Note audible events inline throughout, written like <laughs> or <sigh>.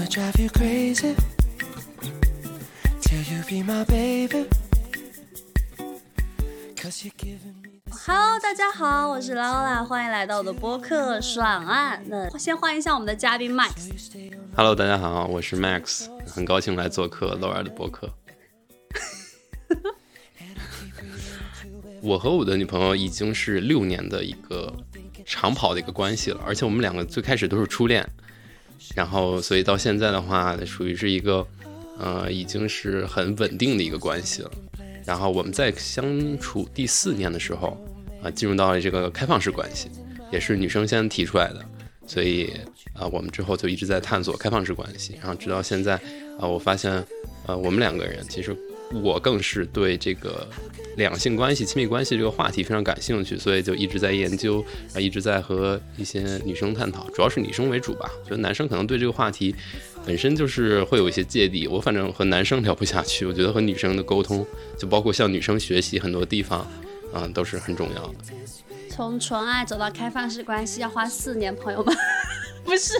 I'ma drive you crazy till you be my baby. Cause you're giving me Hello，大家好，我是劳拉，欢迎来到我的播客爽案。那先欢迎一下我们的嘉宾 Max。Hello，大家好，我是 Max，很高兴来做客 Laura 的播客。我和我的女朋友已经是六年的一个长跑的一个关系了，而且我们两个最开始都是初恋，然后所以到现在的话，属于是一个呃已经是很稳定的一个关系了。然后我们在相处第四年的时候啊、进入到了这个开放式关系，也是女生先提出来的，所以啊、我们之后就一直在探索开放式关系，然后直到现在啊、我发现呃我们两个人其实我更是对这个两性关系、亲密关系这个话题非常感兴趣，所以就一直在研究，啊，一直在和一些女生探讨，主要是女生为主吧。觉得男生可能对这个话题本身就是会有一些芥蒂，我反正和男生聊不下去。我觉得和女生的沟通，就包括向女生学习很多地方，啊、都是很重要的。从纯爱走到开放式关系要花四年，朋友们，<laughs> 不是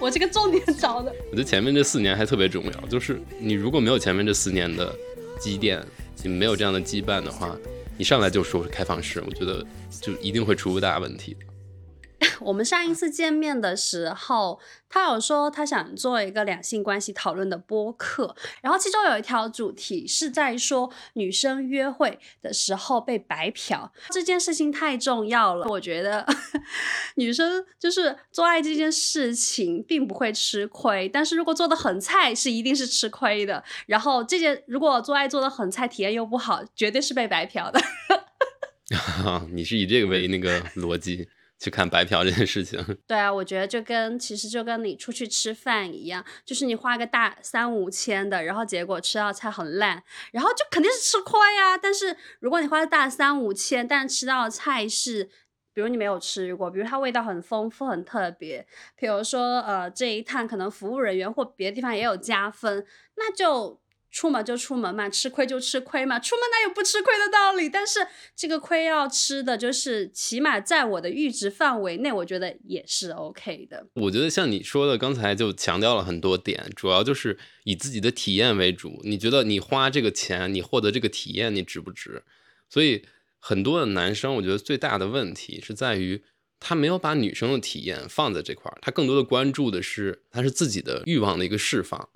我这个重点找的。我觉得前面这四年还特别重要，就是你如果没有前面这四年的积淀，你没有这样的羁绊的话，你上来就说是开放式，我觉得就一定会出大问题。我们上一次见面的时候，他有说他想做一个两性关系讨论的播客，然后其中有一条主题是在说女生约会的时候被白嫖这件事情太重要了。我觉得 <laughs> 女生就是做爱这件事情并不会吃亏，但是如果做的很菜是一定是吃亏的。然后这件如果做爱做的很菜，体验又不好，绝对是被白嫖的。<laughs> 你是以这个为那个逻辑去看白嫖这件事情，<laughs> 对啊，我觉得就跟其实就跟你出去吃饭一样，就是你花个大三五千的，然后结果吃到菜很烂，然后就肯定是吃亏呀、但是如果你花了大三五千，但吃到的菜是，比如你没有吃过，比如它味道很丰富、很特别，比如说呃这一趟可能服务人员或别的地方也有加分，那就。出门就出门嘛，吃亏就吃亏嘛，出门哪有不吃亏的道理？但是这个亏要吃的，就是起码在我的阈值范围内，我觉得也是 OK 的。我觉得像你说的，刚才就强调了很多点，主要就是以自己的体验为主。你觉得你花这个钱，你获得这个体验，你值不值？所以很多的男生，我觉得最大的问题是在于他没有把女生的体验放在这块儿，他更多的关注的是他是自己的欲望的一个释放，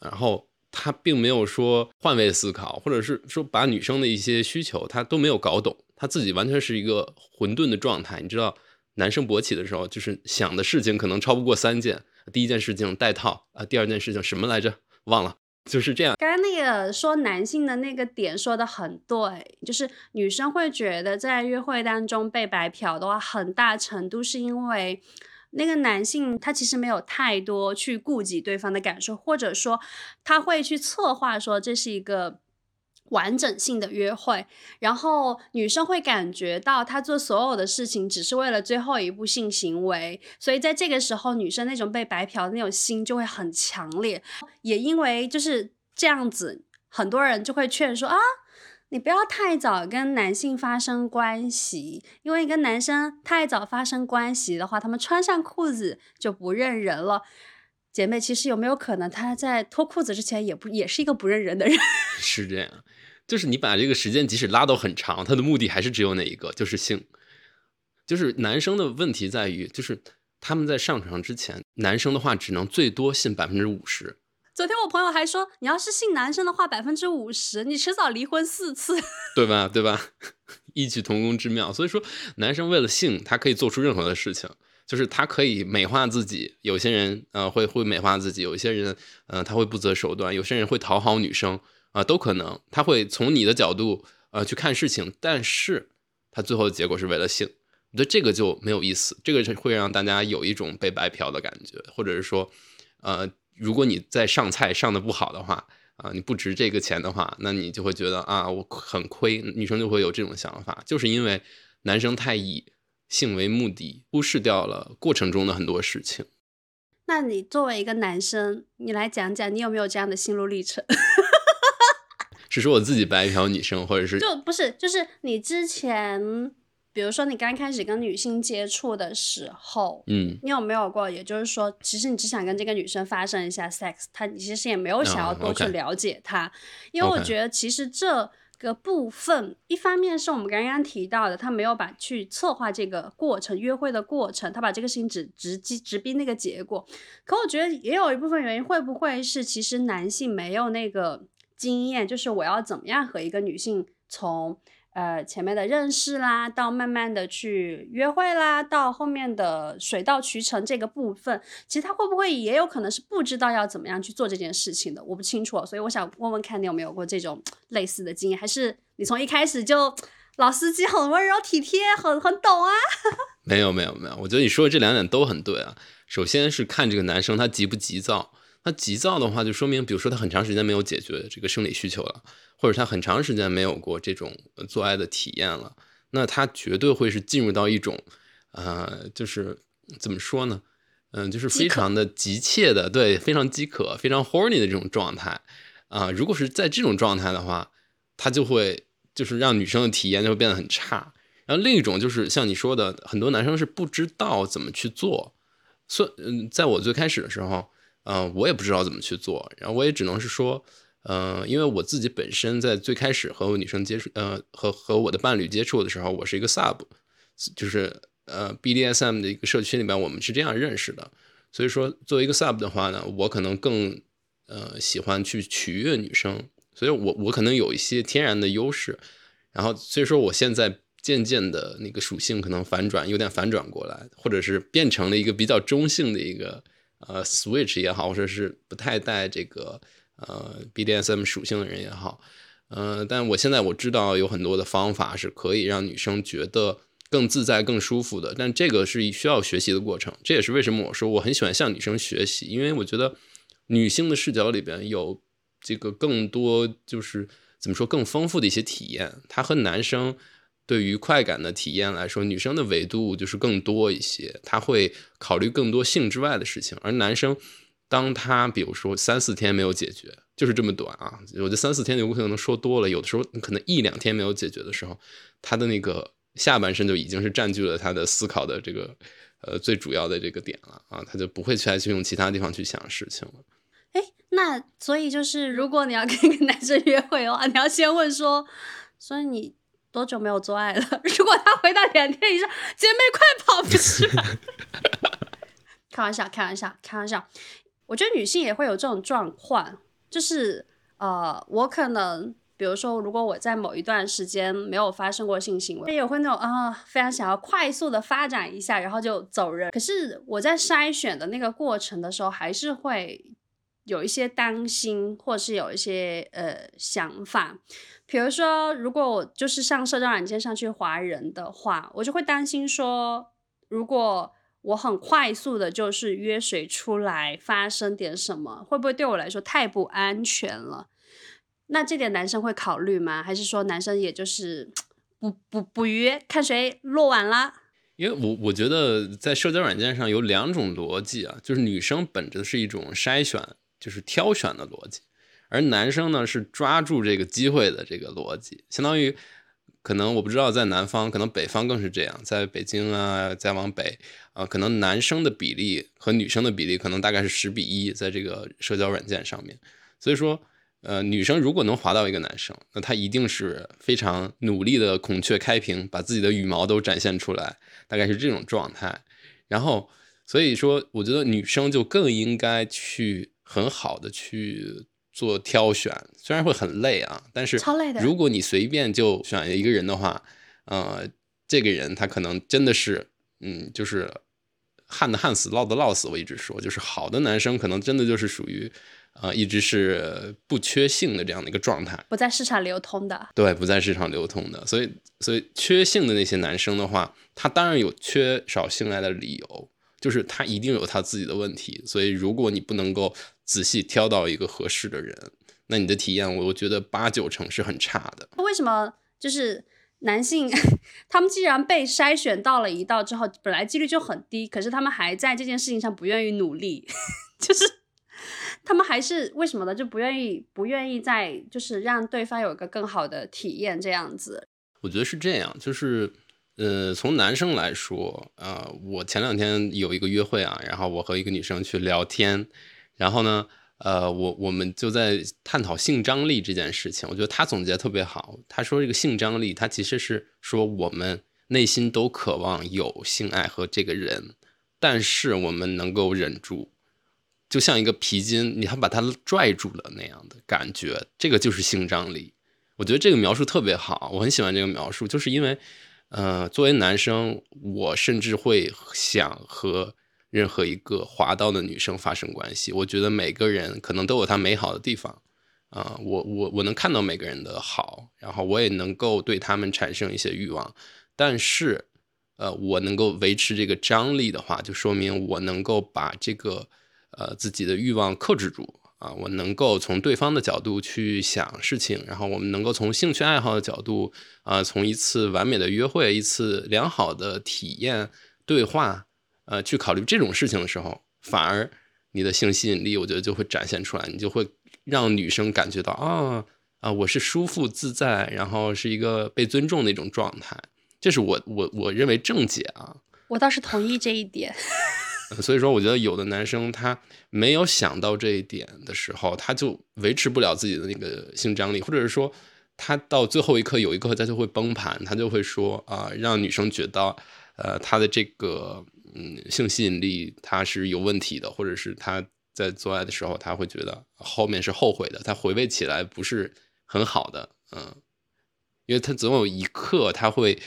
然后他并没有说换位思考，或者是说把女生的一些需求他都没有搞懂，他自己完全是一个混沌的状态。你知道，男生勃起的时候，就是想的事情可能超不过三件。第一件事情戴套啊，第二件事情什么来着？忘了，就是这样。刚刚那个说男性的那个点说的很对，就是女生会觉得在约会当中被白嫖的话，很大程度是因为那个男性他其实没有太多去顾及对方的感受，或者说他会去策划说这是一个。完整性的约会，然后女生会感觉到她做所有的事情只是为了最后一步性行为，所以在这个时候，女生那种被白嫖的那种心就会很强烈。也因为就是这样子，很多人就会劝说啊，你不要太早跟男性发生关系，因为跟男生太早发生关系的话，他们穿上裤子就不认人了。姐妹，其实有没有可能他在脱裤子之前也不也是一个不认人的人？<laughs> 是这样，就是你把这个时间即使拉到很长，他的目的还是只有那一个，就是性。就是男生的问题在于，就是他们在上床之前，男生的话只能最多信百分之五十。昨天我朋友还说，你要是信男生的话，百分之五十，你迟早离婚四次。<laughs> 对吧？对吧？<laughs> 异曲同工之妙。所以说，男生为了性，他可以做出任何的事情，就是他可以美化自己。有些人呃会会美化自己，有些人呃他会不择手段，有些人会讨好女生啊、都可能。他会从你的角度呃去看事情，但是他最后的结果是为了性。我觉得这个就没有意思，这个是会让大家有一种被白嫖的感觉，或者是说，呃，如果你在上菜上的不好的话，啊，你不值这个钱的话，那你就会觉得啊，我很亏，女生就会有这种想法，就是因为男生太以性为目的，忽视掉了过程中的很多事情。那你作为一个男生，你来讲讲你有没有这样的心路历程？<laughs> 是说我自己白嫖女生，或者是就不是，就是你之前，比比如说你刚开始跟女性接触的时候，嗯，你有没有过？也就是说，其实你只想跟这个女生发生一下 sex，她你其实也没有想要哦多去了解她，因为我觉得其实这个部分，一方面是我们刚刚提到的，他没有把去策划这个过程、约会的过程，他把这个事情只直击直逼那个结果。可我觉得也有一部分原因，会不会是其实男性没有那个经验，就是我要怎么样和一个女性从呃前面的认识啦，到慢慢的去约会啦，到后面的水到渠成这个部分，其实他会不会也有可能是不知道要怎么样去做这件事情的？我不清楚，所以我想问问看你有没有过这种类似的经验，还是你从一开始就老司机很温柔体贴，很很懂啊？<laughs> 没有没有没有，我觉得你说的这两点都很对啊。首先是看这个男生他急不急躁，他急躁的话，就说明比如说他很长时间没有解决这个生理需求了，或者他很长时间没有过这种呃做爱的体验了，那他绝对会是进入到一种，呃，就是怎么说呢？嗯，就是非常的急切的，对，非常饥渴、非常 horny 的这种状态啊、如果是在这种状态的话，他就会就是让女生的体验就会变得很差。然后另一种就是像你说的，很多男生是不知道怎么去做，所嗯，在我最开始的时候，嗯、我也不知道怎么去做，然后我也只能是说，呃，因为我自己本身在最开始和女生接触，呃，和和我的伴侣接触的时候，我是一个 sub，就是呃 BDSM 的一个社区里面，我们是这样认识的。所以说，作为一个 sub 的话呢，我可能更呃喜欢去取悦女生，所以我我可能有一些天然的优势。然后所以说，我现在渐渐的那个属性可能反转，有点反转过来，或者是变成了一个比较中性的一个呃 switch 也好，或者是不太带这个呃 BDSM 属性的人也好。呃，但我现在我知道有很多的方法是可以让女生觉得更自在、更舒服的，但这个是需要学习的过程。这也是为什么我说我很喜欢向女生学习，因为我觉得女性的视角里边有这个更多就是怎么说更丰富的一些体验。她和男生对于快感的体验来说，女生的维度就是更多一些，她会考虑更多性之外的事情，而男生当他比如说三四天没有解决，就是这么短啊，我觉得三四天有可能说多了，有的时候可能一两天没有解决的时候，他的那个下半身就已经是占据了他的思考的这个呃最主要的这个点了啊，他就不会再去用其他地方去想事情了。哎，那所以就是，如果你要跟一个男生约会的话，你要先问说，所以你多久没有做爱了？<laughs> 如果他回答两天以上，姐妹快跑，不是吗？开玩笑，开玩笑，开玩笑。我觉得女性也会有这种状况，就是呃，我可能。比如说，如果我在某一段时间没有发生过性行为，也会那种啊、非常想要快速的发展一下，然后就走人。可是我在筛选的那个过程的时候，还是会有一些担心，或是有一些呃想法。比如说，如果我就是上社交软件上去划人的话，我就会担心说，如果我很快速的，就是约谁出来发生点什么，会不会对我来说太不安全了？那这点男生会考虑吗？还是说男生也就是不不不约，看谁落网啦？因为我我觉得在社交软件上有两种逻辑啊，就是女生本着是一种筛选，就是挑选的逻辑，而男生呢是抓住这个机会的这个逻辑，相当于可能我不知道在南方，可能北方更是这样，在北京啊，再往北啊、可能男生的比例和女生的比例可能大概是十比一，在这个社交软件上面，所以说。呃，女生如果能滑到一个男生，那她一定是非常努力的孔雀开屏，把自己的羽毛都展现出来，大概是这种状态。然后，所以说，我觉得女生就更应该去很好的去做挑选，虽然会很累啊，但是超累的如果你随便就选一个人的话，呃，这个人他可能真的是，嗯，就是旱的旱死，涝的涝死。我一直说，就是好的男生可能真的就是属于。啊、一直是不缺性的这样的一个状态，不在市场流通的。对，不在市场流通的，所以，所以缺性的那些男生的话，他当然有缺少性爱的理由，就是他一定有他自己的问题，所以如果你不能够仔细挑到一个合适的人，那你的体验，我我觉得八九成是很差的。为什么就是男性 <laughs> 他们既然被筛选到了一道之后，本来几率就很低，可是他们还在这件事情上不愿意努力，<laughs> 就是他们还是为什么呢？就不愿意不愿意再就是让对方有一个更好的体验这样子。我觉得是这样，就是呃，从男生来说，呃，我前两天有一个约会啊，然后我和一个女生去聊天，然后呢，呃，我我们就在探讨性张力这件事情。我觉得他总结特别好，他说这个性张力，他其实是说我们内心都渴望有性爱和这个人，但是我们能够忍住，就像一个皮筋，你还把它拽住了那样的感觉，这个就是性张力。我觉得这个描述特别好，我很喜欢这个描述，就是因为，呃，作为男生，我甚至会想和任何一个滑到的女生发生关系。我觉得每个人可能都有他美好的地方，啊、我我我能看到每个人的好，然后我也能够对他们产生一些欲望，但是，呃，我能够维持这个张力的话，就说明我能够把这个呃自己的欲望克制住。啊，我能够从对方的角度去想事情，然后我们能够从兴趣爱好的角度，啊、从一次完美的约会、一次良好的体验对话，呃，去考虑这种事情的时候，反而你的性吸引力，我觉得就会展现出来，你就会让女生感觉到啊啊，我是舒服自在，然后是一个被尊重的一种状态，这是我我我认为正解啊。我倒是同意这一点。所以说，我觉得有的男生他没有想到这一点的时候，他就维持不了自己的那个性张力，或者是说，他到最后一刻有一刻他就会崩盘，他就会说啊、让女生觉得，呃，他的这个嗯性吸引力他是有问题的，或者是他在做爱的时候他会觉得后面是后悔的，他回味起来不是很好的，嗯，因为他总有一刻他会。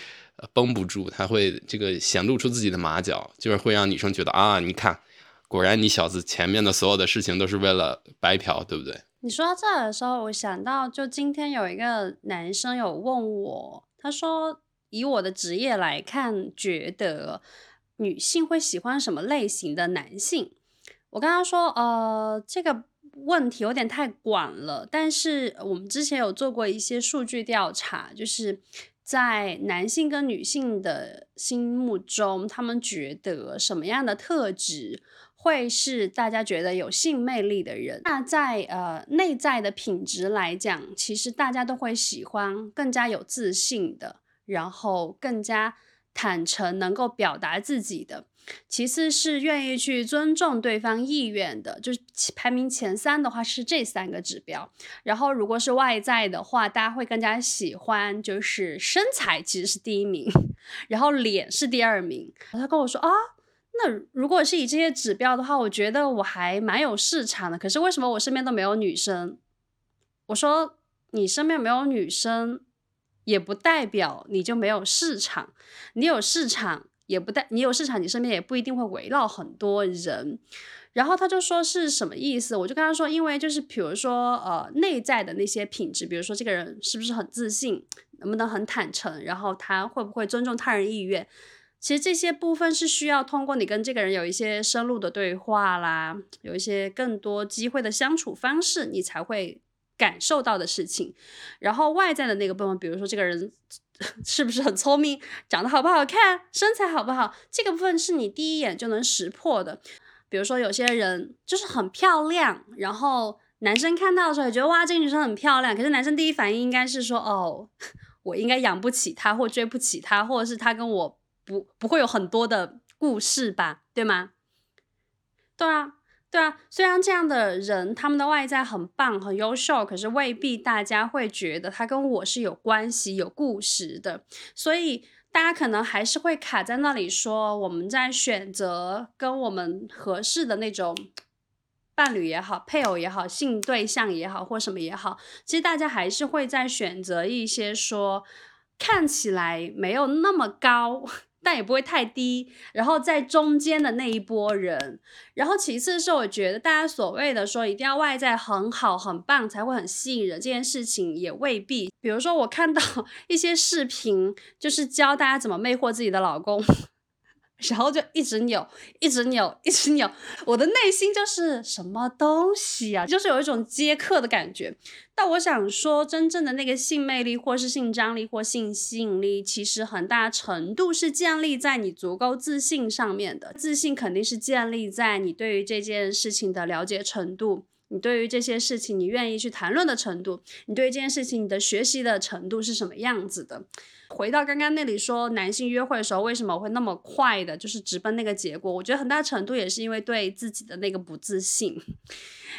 绷不住，他会这个显露出自己的马脚，就是会让女生觉得啊，你看，果然你小子前面的所有的事情都是为了白嫖，对不对？你说到这儿的时候，我想到，就今天有一个男生有问我，他说以我的职业来看，觉得女性会喜欢什么类型的男性？我跟他说，呃，这个问题有点太广了，但是我们之前有做过一些数据调查，就是在男性跟女性的心目中，他们觉得什么样的特质会是大家觉得有性魅力的人。那在呃内在的品质来讲，其实大家都会喜欢更加有自信的，然后更加坦诚，能够表达自己的。其次是愿意去尊重对方意愿的，就是排名前三的话是这三个指标。然后如果是外在的话，大家会更加喜欢，就是身材其实是第一名，然后脸是第二名。他跟我说啊，那如果是以这些指标的话，我觉得我还蛮有市场的。可是为什么我身边都没有女生？我说你身边没有女生，也不代表你就没有市场。你有市场，也不代你有市场，你身边也不一定会围绕很多人。然后他就说是什么意思？我就跟他说，因为就是比如说呃内在的那些品质，比如说这个人是不是很自信，能不能很坦诚，然后他会不会尊重他人意愿。其实这些部分是需要通过你跟这个人有一些深入的对话啦，有一些更多机会的相处方式，你才会感受到的事情。然后外在的那个部分，比如说这个人 <laughs> 是不是很聪明，长得好不好看，身材好不好，这个部分是你第一眼就能识破的。比如说有些人就是很漂亮，然后男生看到的时候也觉得哇，这个女生很漂亮，可是男生第一反应应该是说哦，<laughs> 我应该养不起她，或追不起她，或者是她跟我不不会有很多的故事吧，对吗？对啊，对啊，虽然这样的人他们的外在很棒、很优秀，可是未必大家会觉得他跟我是有关系、有故事的，所以大家可能还是会卡在那里说，我们在选择跟我们合适的那种伴侣也好、配偶也好、性对象也好或什么也好，其实大家还是会在选择一些说看起来没有那么高。但也不会太低，然后在中间的那一波人，然后其次是我觉得大家所谓的说一定要外在很好很棒才会很吸引人，这件事情也未必。比如说我看到 <laughs> 一些视频，就是教大家怎么魅惑自己的老公，然后就一直扭，一直扭，一直扭，我的内心就是什么东西啊，就是有一种接客的感觉。但我想说，真正的那个性魅力，或是性张力，或性吸引力，其实很大程度是建立在你足够自信上面的。自信肯定是建立在你对于这件事情的了解程度，你对于这些事情你愿意去谈论的程度，你对这件事情你的学习的程度是什么样子的。回到刚刚那里说，男性约会的时候为什么会那么快的，就是直奔那个结果？我觉得很大程度也是因为对自己的那个不自信。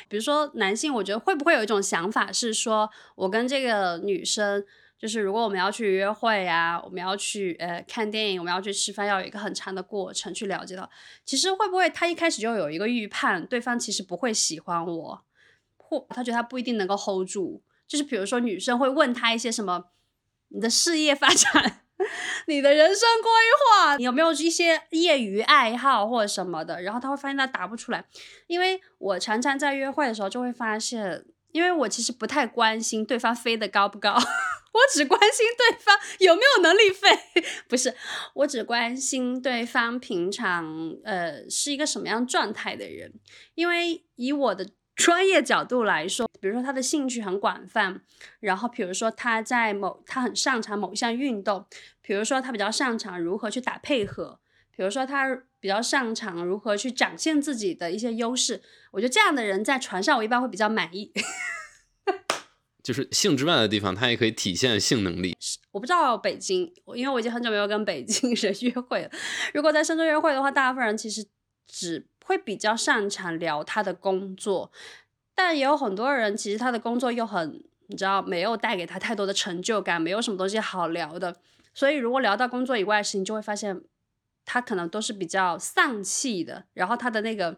比如说男性，我觉得会不会有一种想法是说，我跟这个女生。就是如果我们要去约会啊，我们要去呃看电影，我们要去吃饭，要有一个很长的过程去了解到，其实会不会他一开始就有一个预判，对方其实不会喜欢我，或他觉得他不一定能够 hold 住。就是比如说女生会问他一些什么，你的事业发展，<laughs> 你的人生规划，你有没有一些业余爱好或者什么的，然后他会发现他答不出来，因为我常常在约会的时候就会发现。因为我其实不太关心对方飞得高不高，<laughs> 我只关心对方有没有能力飞。不是，我只关心对方平常呃是一个什么样状态的人。因为以我的专业角度来说，比如说他的兴趣很广泛，然后比如说他在某他很擅长某一项运动，比如说他比较擅长如何去打配合。比如说他比较擅长如何去展现自己的一些优势，我觉得这样的人在船上我一般会比较满意。<laughs> 就是性之外的地方，他也可以体现性能力。我不知道北京，因为我已经很久没有跟北京 <laughs> 人约会了。如果在深圳约会的话，大部分人其实只会比较擅长聊他的工作，但也有很多人其实他的工作又很，你知道，没有带给他太多的成就感，没有什么东西好聊的。所以如果聊到工作以外的事情，就会发现。他可能都是比较丧气的，然后他的那个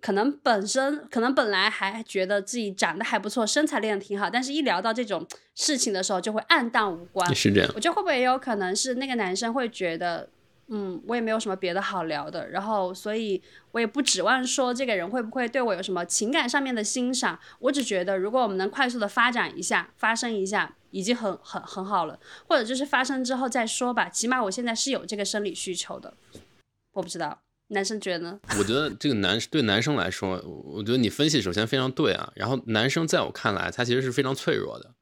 可能本身可能本来还觉得自己长得还不错，身材练得挺好，但是一聊到这种事情的时候，就会暗淡无光。是这样，我觉得会不会也有可能是那个男生会觉得。嗯，我也没有什么别的好聊的，然后所以我也不指望说这个人会不会对我有什么情感上面的欣赏，我只觉得如果我们能快速的发展一下，发生一下，已经很很很好了，或者就是发生之后再说吧，起码我现在是有这个生理需求的，我不知道男生觉得呢？我觉得这个男对男生来说，我觉得你分析首先非常对啊，然后男生在我看来，他其实是非常脆弱的。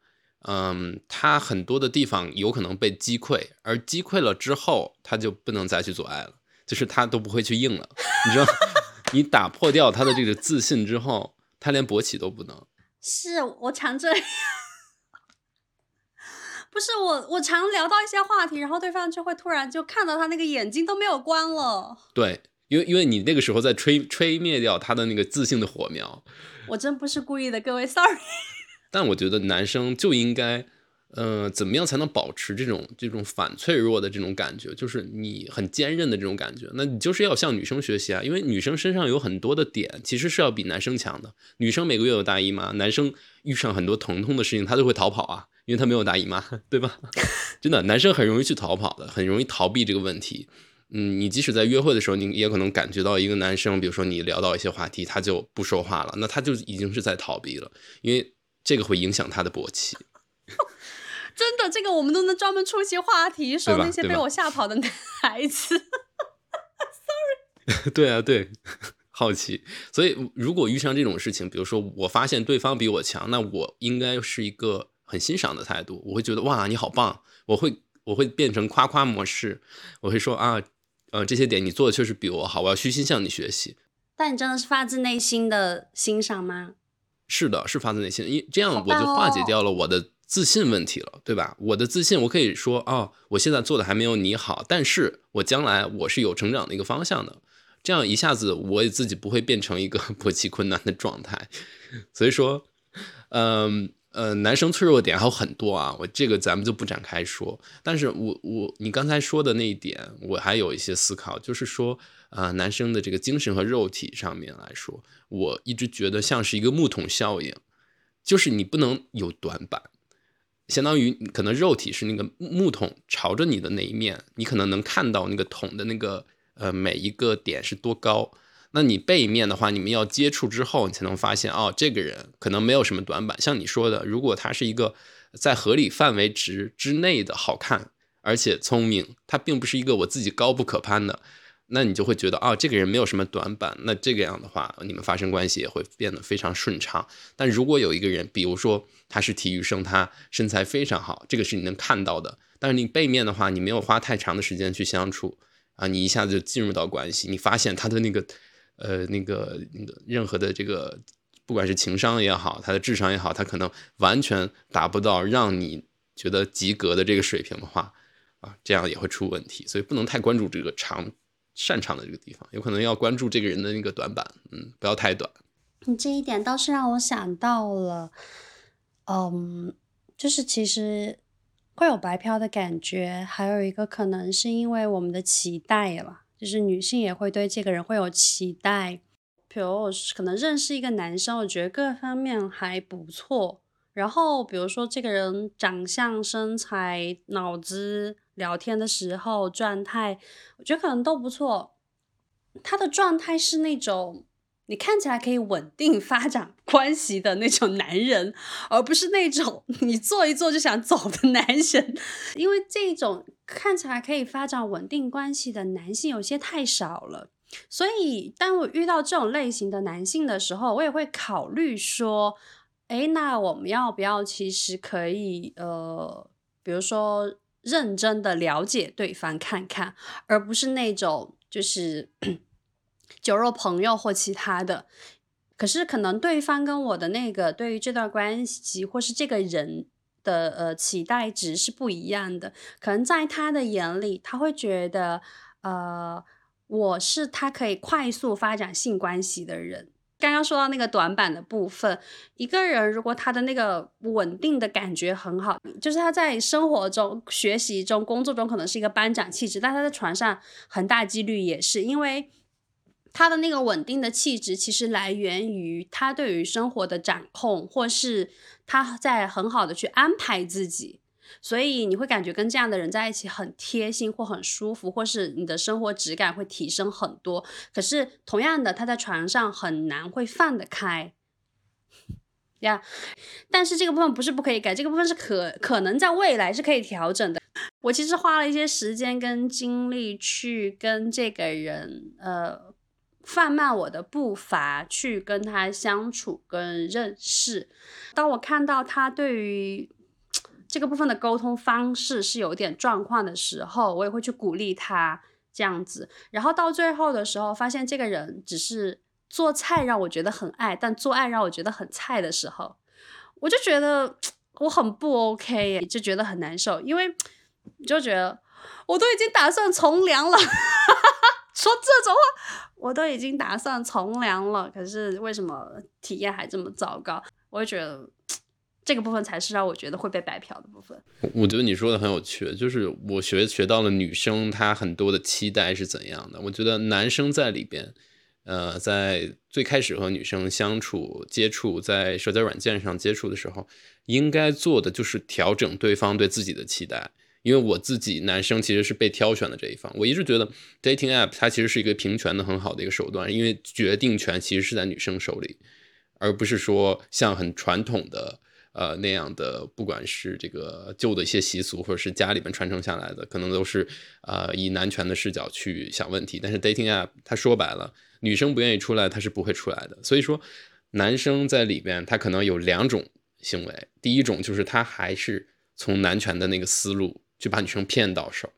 嗯，他很多的地方有可能被击溃，而击溃了之后，他就不能再去阻碍了，就是他都不会去硬了。你知道，<laughs> 你打破掉他的这个自信之后，他连勃起都不能。是我常这样，<laughs> 不是我，我常聊到一些话题，然后对方就会突然就看到他那个眼睛都没有关了。对，因为因为你那个时候在吹吹灭掉他的那个自信的火苗。我真不是故意的，各位，sorry。但我觉得男生就应该，呃，怎么样才能保持这种这种反脆弱的这种感觉？就是你很坚韧的这种感觉。那你就是要向女生学习啊，因为女生身上有很多的点，其实是要比男生强的。女生每个月有大姨妈，男生遇上很多疼痛的事情，他就会逃跑啊，因为他没有大姨妈，<laughs> 对吧？<laughs> 真的，男生很容易去逃跑的，很容易逃避这个问题。嗯，你即使在约会的时候，你也可能感觉到一个男生，比如说你聊到一些话题，他就不说话了，那他就已经是在逃避了，因为。这个会影响他的勃起，<laughs> 真的，这个我们都能专门出一些话题，说那些被我吓跑的男孩子。<laughs> Sorry，对啊，对，<laughs> 好奇。所以，如果遇上这种事情，比如说我发现对方比我强，那我应该是一个很欣赏的态度，我会觉得哇，你好棒！我会我会变成夸夸模式，我会说啊，呃，这些点你做的确实比我好，我要虚心向你学习。但你真的是发自内心的欣赏吗？是的，是发自内心，因这样我就化解掉了我的自信问题了，对吧？我的自信，我可以说啊，我现在做的还没有你好，但是我将来我是有成长的一个方向的，这样一下子我也自己不会变成一个 <laughs> 勃起困难的状态。所以说，嗯呃，男生脆弱点还有很多啊，我这个咱们就不展开说。但是我我你刚才说的那一点，我还有一些思考，就是说。啊，男生的这个精神和肉体上面来说，我一直觉得像是一个木桶效应，就是你不能有短板，相当于可能肉体是那个木桶朝着你的那一面，你可能能看到那个桶的那个呃每一个点是多高。那你背面的话，你们要接触之后，你才能发现哦，这个人可能没有什么短板。像你说的，如果他是一个在合理范围值之内的好看，而且聪明，他并不是一个我自己高不可攀的。那你就会觉得啊，这个人没有什么短板，那这个样的话，你们发生关系也会变得非常顺畅。但如果有一个人，比如说他是体育生，他身材非常好，这个是你能看到的。但是你背面的话，你没有花太长的时间去相处啊，你一下子就进入到关系，你发现他的那个呃那个那个任何的这个，不管是情商也好，他的智商也好，他可能完全达不到让你觉得及格的这个水平的话，啊，这样也会出问题。所以不能太关注这个长擅长的这个地方，有可能要关注这个人的那个短板，嗯，不要太短。你这一点倒是让我想到了，嗯，就是其实会有白嫖的感觉，还有一个可能是因为我们的期待了，就是女性也会对这个人会有期待。比如可能认识一个男生，我觉得各方面还不错，然后比如说这个人长相、身材、脑子、聊天的时候状态，我觉得可能都不错。他的状态是那种。你看起来可以稳定发展关系的那种男人，而不是那种你坐一坐就想走的男人，因为这种看起来可以发展稳定关系的男性有些太少了。所以，当我遇到这种类型的男性的时候，我也会考虑说，哎，那我们要不要其实可以呃，比如说认真的了解对方看看，而不是那种就是。<coughs> 酒肉朋友或其他的，可是可能对方跟我的那个对于这段关系或是这个人的呃期待值是不一样的。可能在他的眼里，他会觉得呃我是他可以快速发展性关系的人。刚刚说到那个短板的部分，一个人如果他的那个稳定的感觉很好，就是他在生活中、学习中、工作中可能是一个班长气质，但他在床上很大几率也是因为。他的那个稳定的气质，其实来源于他对于生活的掌控，或是他在很好的去安排自己，所以你会感觉跟这样的人在一起很贴心或很舒服，或是你的生活质感会提升很多。可是同样的，他在床上很难会放得开呀。但是这个部分不是不可以改，这个部分是可可能在未来是可以调整的。我其实花了一些时间跟精力去跟这个人，呃。放慢我的步伐去跟他相处跟认识。当我看到他对于这个部分的沟通方式是有点状况的时候，我也会去鼓励他这样子。然后到最后的时候，发现这个人只是做菜让我觉得很爱，但做爱让我觉得很菜的时候，我就觉得我很不 OK，耶就觉得很难受，因为就觉得我都已经打算从良了。<laughs> 说这种话，我都已经打算从良了，可是为什么体验还这么糟糕？我就觉得这个部分才是让我觉得会被白嫖的部分。我觉得你说的很有趣，就是我学学到了女生她很多的期待是怎样的。我觉得男生在里边，呃，在最开始和女生相处、接触，在社交软件上接触的时候，应该做的就是调整对方对自己的期待。因为我自己男生其实是被挑选的这一方，我一直觉得 dating app 它其实是一个平权的很好的一个手段，因为决定权其实是在女生手里，而不是说像很传统的呃那样的，不管是这个旧的一些习俗，或者是家里面传承下来的，可能都是呃以男权的视角去想问题。但是 dating app 它说白了，女生不愿意出来，他是不会出来的。所以说，男生在里边他可能有两种行为，第一种就是他还是从男权的那个思路。去把女生骗到手，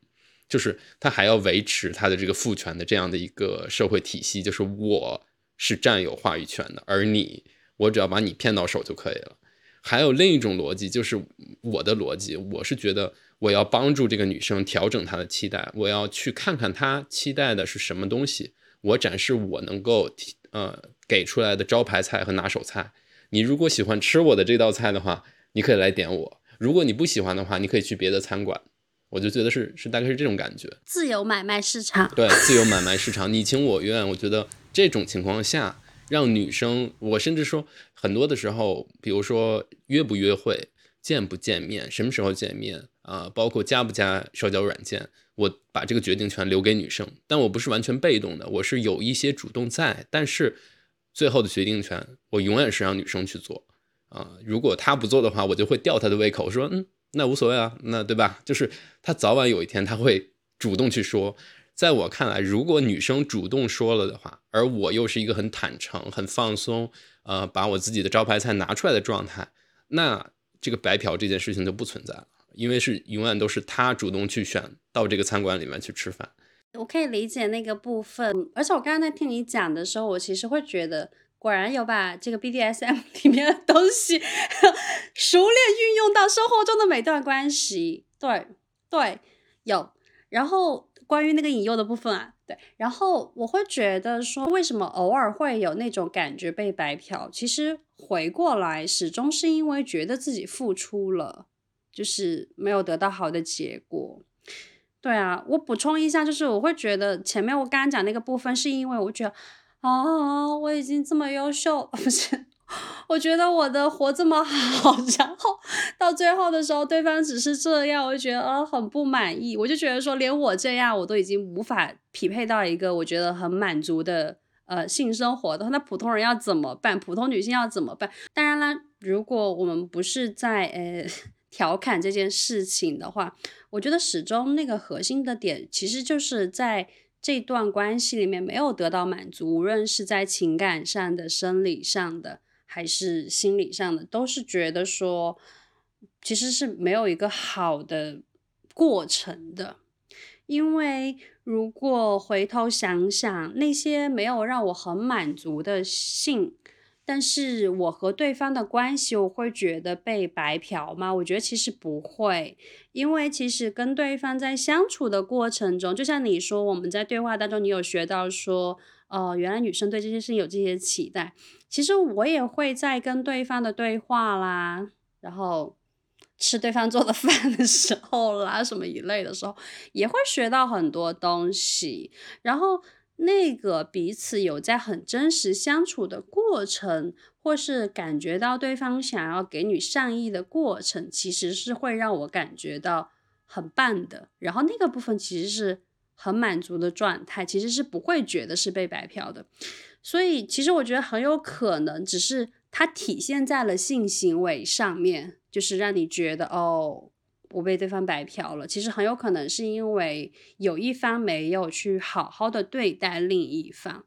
就是他还要维持他的这个父权的这样的一个社会体系，就是我是占有话语权的，而你，我只要把你骗到手就可以了。还有另一种逻辑，就是我的逻辑，我是觉得我要帮助这个女生调整她的期待，我要去看看她期待的是什么东西，我展示我能够呃给出来的招牌菜和拿手菜。你如果喜欢吃我的这道菜的话，你可以来点我；如果你不喜欢的话，你可以去别的餐馆。我就觉得是是大概是这种感觉，自由买卖市场。对，自由买卖市场，你情我愿。我觉得这种情况下，让女生，我甚至说很多的时候，比如说约不约会、见不见面、什么时候见面啊，包括加不加社交软件，我把这个决定权留给女生。但我不是完全被动的，我是有一些主动在，但是最后的决定权，我永远是让女生去做啊。如果她不做的话，我就会吊她的胃口，说嗯。那无所谓啊，那对吧？就是她早晚有一天她会主动去说。在我看来，如果女生主动说了的话，而我又是一个很坦诚、很放松，呃，把我自己的招牌菜拿出来的状态，那这个白嫖这件事情就不存在了，因为是永远都是他主动去选到这个餐馆里面去吃饭。我可以理解那个部分，而且我刚刚在听你讲的时候，我其实会觉得。果然有把这个 BDSM <laughs> 里面的东西 <laughs> 熟练运用到生活中的每段关系。对对，有。然后关于那个引诱的部分啊，对，然后我会觉得说，为什么偶尔会有那种感觉被白嫖？其实回过来，始终是因为觉得自己付出了，就是没有得到好的结果。对啊，我补充一下，就是我会觉得前面我刚刚讲那个部分，是因为我觉得啊，我已经这么优秀，<laughs> 不是。<laughs> 我觉得我的活这么好，<laughs> 然后到最后的时候，对方只是这样，我就觉得呃很不满意。我就觉得说，连我这样，我都已经无法匹配到一个我觉得很满足的呃性生活的话，那普通人要怎么办？普通女性要怎么办？当然啦，如果我们不是在呃 <laughs> 调侃这件事情的话，我觉得始终那个核心的点，其实就是在这段关系里面没有得到满足，无论是在情感上的、生理上的。还是心理上的，都是觉得说，其实是没有一个好的过程的。因为如果回头想想，那些没有让我很满足的性，但是我和对方的关系，我会觉得被白嫖吗？我觉得其实不会，因为其实跟对方在相处的过程中，就像你说，我们在对话当中，你有学到说。哦，原来女生对这些事情有这些期待。其实我也会在跟对方的对话啦，然后吃对方做的饭的时候啦，什么一类的时候，也会学到很多东西。然后那个彼此有在很真实相处的过程，或是感觉到对方想要给你善意的过程，其实是会让我感觉到很棒的。然后那个部分其实是。很满足的状态，其实是不会觉得是被白嫖的，所以其实我觉得很有可能只是它体现在了性行为上面，就是让你觉得哦，我被对方白嫖了。其实很有可能是因为有一方没有去好好的对待另一方，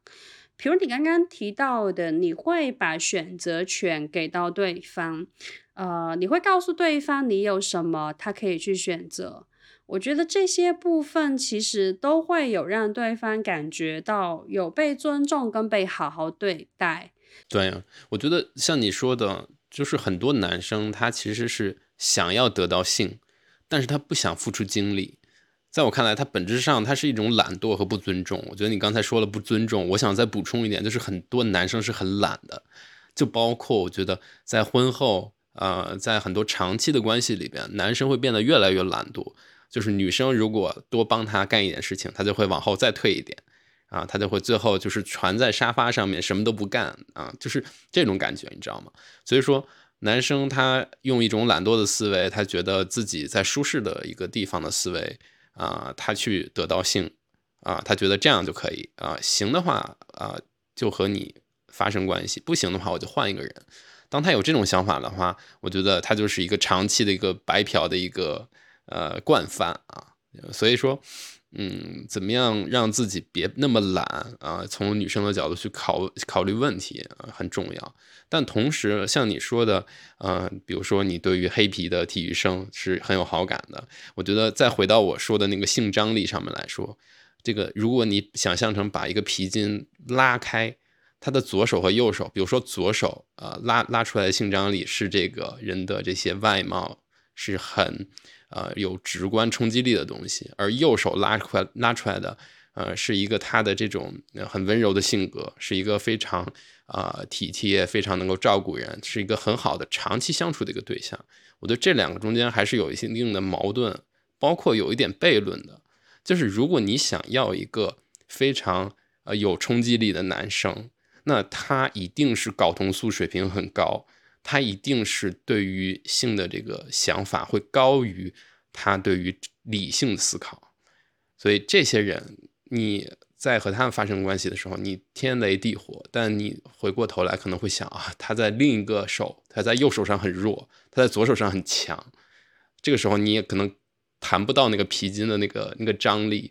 比如你刚刚提到的，你会把选择权给到对方，呃，你会告诉对方你有什么，他可以去选择。我觉得这些部分其实都会有让对方感觉到有被尊重跟被好好对待。对呀，我觉得像你说的，就是很多男生他其实是想要得到性，但是他不想付出精力。在我看来，他本质上他是一种懒惰和不尊重。我觉得你刚才说了不尊重，我想再补充一点，就是很多男生是很懒的，就包括我觉得在婚后，呃，在很多长期的关系里边，男生会变得越来越懒惰。就是女生如果多帮他干一点事情，他就会往后再退一点，啊，他就会最后就是蜷在沙发上面什么都不干啊，就是这种感觉，你知道吗？所以说，男生他用一种懒惰的思维，他觉得自己在舒适的一个地方的思维啊，他去得到性啊，他觉得这样就可以啊，行的话啊，就和你发生关系，不行的话我就换一个人。当他有这种想法的话，我觉得他就是一个长期的一个白嫖的一个。呃，惯犯啊，所以说，嗯，怎么样让自己别那么懒啊？从女生的角度去考考虑问题啊，很重要。但同时，像你说的，呃，比如说你对于黑皮的体育生是很有好感的，我觉得再回到我说的那个性张力上面来说，这个如果你想象成把一个皮筋拉开，他的左手和右手，比如说左手，呃，拉拉出来的性张力是这个人的这些外貌是很。呃，有直观冲击力的东西，而右手拉出来拉出来的，呃，是一个他的这种很温柔的性格，是一个非常啊体贴、非常能够照顾人，是一个很好的长期相处的一个对象。我觉得这两个中间还是有一些一定的矛盾，包括有一点悖论的，就是如果你想要一个非常呃有冲击力的男生，那他一定是睾酮素水平很高。他一定是对于性的这个想法会高于他对于理性的思考，所以这些人你在和他们发生关系的时候，你天雷地火，但你回过头来可能会想啊，他在另一个手，他在右手上很弱，他在左手上很强，这个时候你也可能谈不到那个皮筋的那个那个张力。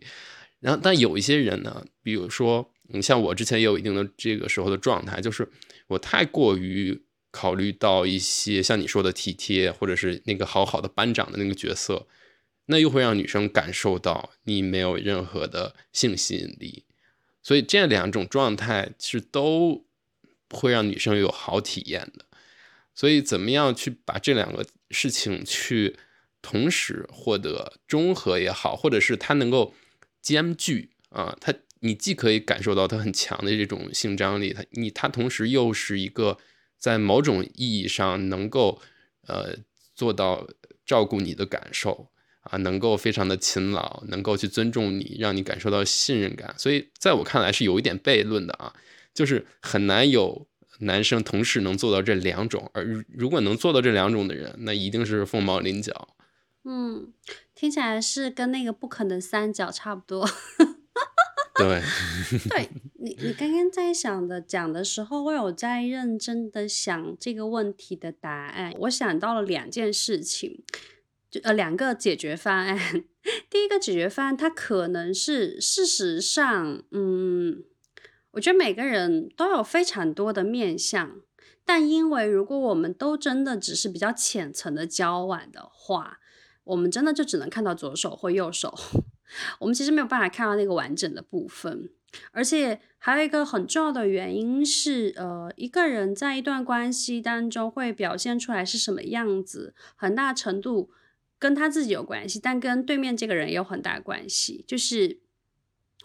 然后，但有一些人呢，比如说，你像我之前也有一定的这个时候的状态，就是我太过于。考虑到一些像你说的体贴，或者是那个好好的班长的那个角色，那又会让女生感受到你没有任何的性吸引力，所以这两种状态是都会让女生有好体验的。所以怎么样去把这两个事情去同时获得中和也好，或者是他能够兼具啊，他你既可以感受到他很强的这种性张力，他你他同时又是一个在某种意义上能够呃做到照顾你的感受啊，能够非常的勤劳，能够去尊重你，让你感受到信任感。所以在我看来是有一点悖论的啊，就是很难有。男生同时能做到这两种，而如果能做到这两种的人，那一定是凤毛麟角。嗯，听起来是跟那个不可能三角差不多。对，<laughs> 对你，你刚刚在想的讲的时候，我有在认真的想这个问题的答案。我想到了两件事情，就呃两个解决方案。<laughs> 第一个解决方案，它可能是事实上，嗯。我觉得每个人都有非常多的面相，但因为如果我们都真的只是比较浅层的交往的话，我们真的就只能看到左手或右手，我们其实没有办法看到那个完整的部分。而且还有一个很重要的原因是，呃，一个人在一段关系当中会表现出来是什么样子，很大程度跟他自己有关系，但跟对面这个人也有很大关系，就是。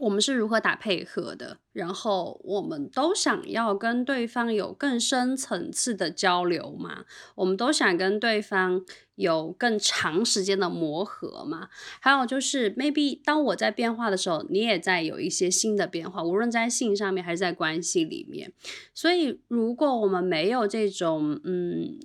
我们是如何打配合的？然后我们都想要跟对方有更深层次的交流嘛？我们都想跟对方有更长时间的磨合嘛？还有就是，maybe 当我在变化的时候，你也在有一些新的变化，无论在性上面还是在关系里面。所以，如果我们没有这种嗯。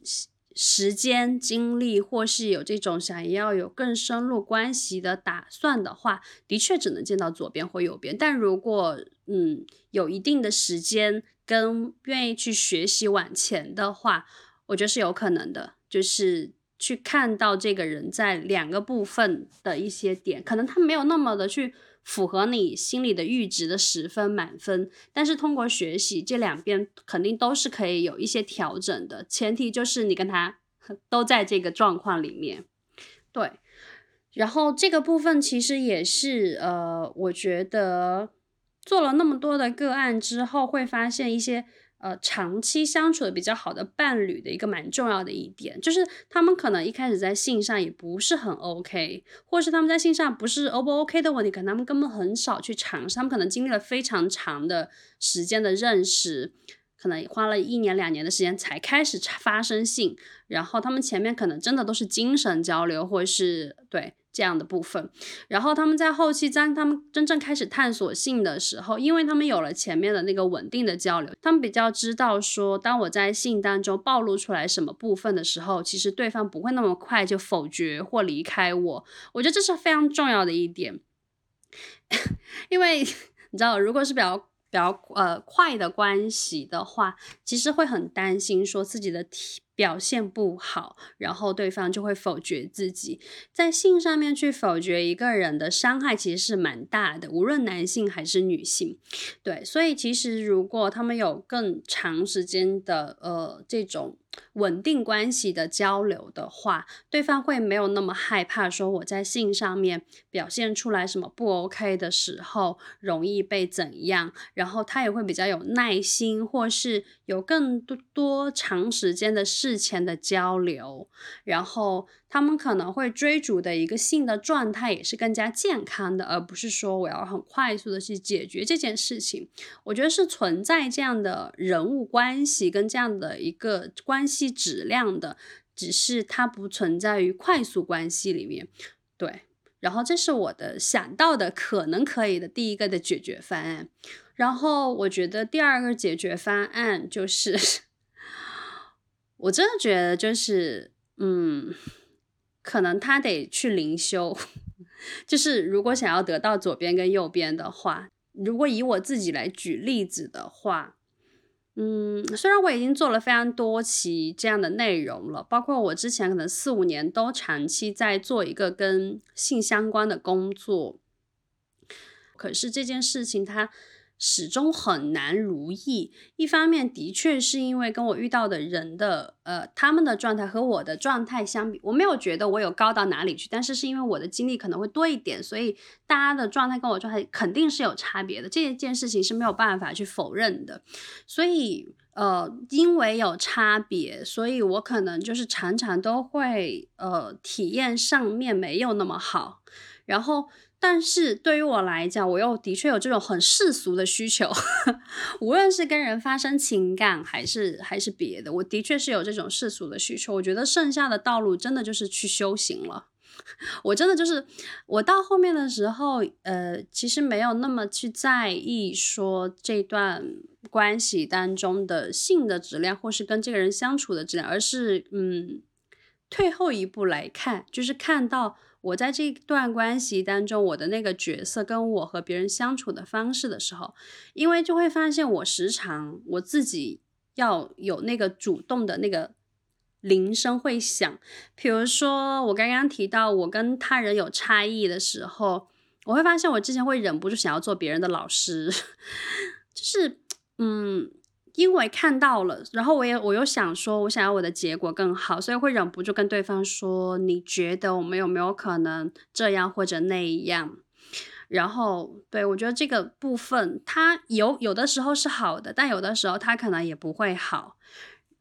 时间、精力，或是有这种想要有更深入关系的打算的话，的确只能见到左边或右边。但如果嗯有一定的时间跟愿意去学习往前的话，我觉得是有可能的，就是去看到这个人在两个部分的一些点，可能他没有那么的去。符合你心里的阈值的十分满分，但是通过学习这两边肯定都是可以有一些调整的，前提就是你跟他 <laughs> 都在这个状况里面，对。然后这个部分其实也是呃，我觉得做了那么多的个案之后，会发现一些。呃，长期相处的比较好的伴侣的一个蛮重要的一点，就是他们可能一开始在性上也不是很 OK，或是他们在性上不是 O 不 OK 的问题，可能他们根本很少去尝试，他们可能经历了非常长的时间的认识，可能花了一年两年的时间才开始发生性，然后他们前面可能真的都是精神交流，或是对。这样的部分，然后他们在后期当他们真正开始探索性的时候，因为他们有了前面的那个稳定的交流，他们比较知道说，当我在性当中暴露出来什么部分的时候，其实对方不会那么快就否决或离开我。我觉得这是非常重要的一点，<laughs> 因为你知道，如果是比较比较呃快的关系的话，其实会很担心说自己的体。表现不好，然后对方就会否决自己。在性上面去否决一个人的伤害，其实是蛮大的，无论男性还是女性。对，所以其实如果他们有更长时间的呃这种。稳定关系的交流的话，对方会没有那么害怕，说我在性上面表现出来什么不 OK 的时候，容易被怎样，然后他也会比较有耐心，或是有更多多长时间的事前的交流，然后。他们可能会追逐的一个性的状态也是更加健康的，而不是说我要很快速的去解决这件事情。我觉得是存在这样的人物关系跟这样的一个关系质量的，只是它不存在于快速关系里面。对，然后这是我的想到的可能可以的第一个的解决方案。然后我觉得第二个解决方案就是，<laughs> 我真的觉得就是，嗯。可能他得去灵修，<laughs> 就是如果想要得到左边跟右边的话，如果以我自己来举例子的话，嗯，虽然我已经做了非常多期这样的内容了，包括我之前可能四五年都长期在做一个跟性相关的工作，可是这件事情它始终很难如意。一方面，的确是因为跟我遇到的人的呃他们的状态和我的状态相比，我没有觉得我有高到哪里去，但是是因为我的经历可能会多一点，所以大家的状态跟我状态肯定是有差别的。这一件事情是没有办法去否认的，所以。呃，因为有差别，所以我可能就是常常都会呃体验上面没有那么好，然后但是对于我来讲，我又的确有这种很世俗的需求，<laughs> 无论是跟人发生情感还是还是别的，我的确是有这种世俗的需求。我觉得剩下的道路真的就是去修行了。<laughs> 我真的就是我到后面的时候，呃，其实没有那么去在意说这段。关系当中的性的质量，或是跟这个人相处的质量，而是嗯，退后一步来看，就是看到我在这段关系当中，我的那个角色跟我和别人相处的方式的时候，因为就会发现我时常我自己要有那个主动的那个铃声会响，比如说我刚刚提到我跟他人有差异的时候，我会发现我之前会忍不住想要做别人的老师，<laughs> 就是。嗯，因为看到了，然后我也我又想说，我想要我的结果更好，所以会忍不住跟对方说：“你觉得我们有没有可能这样或者那样？”然后，对我觉得这个部分，它有有的时候是好的，但有的时候它可能也不会好。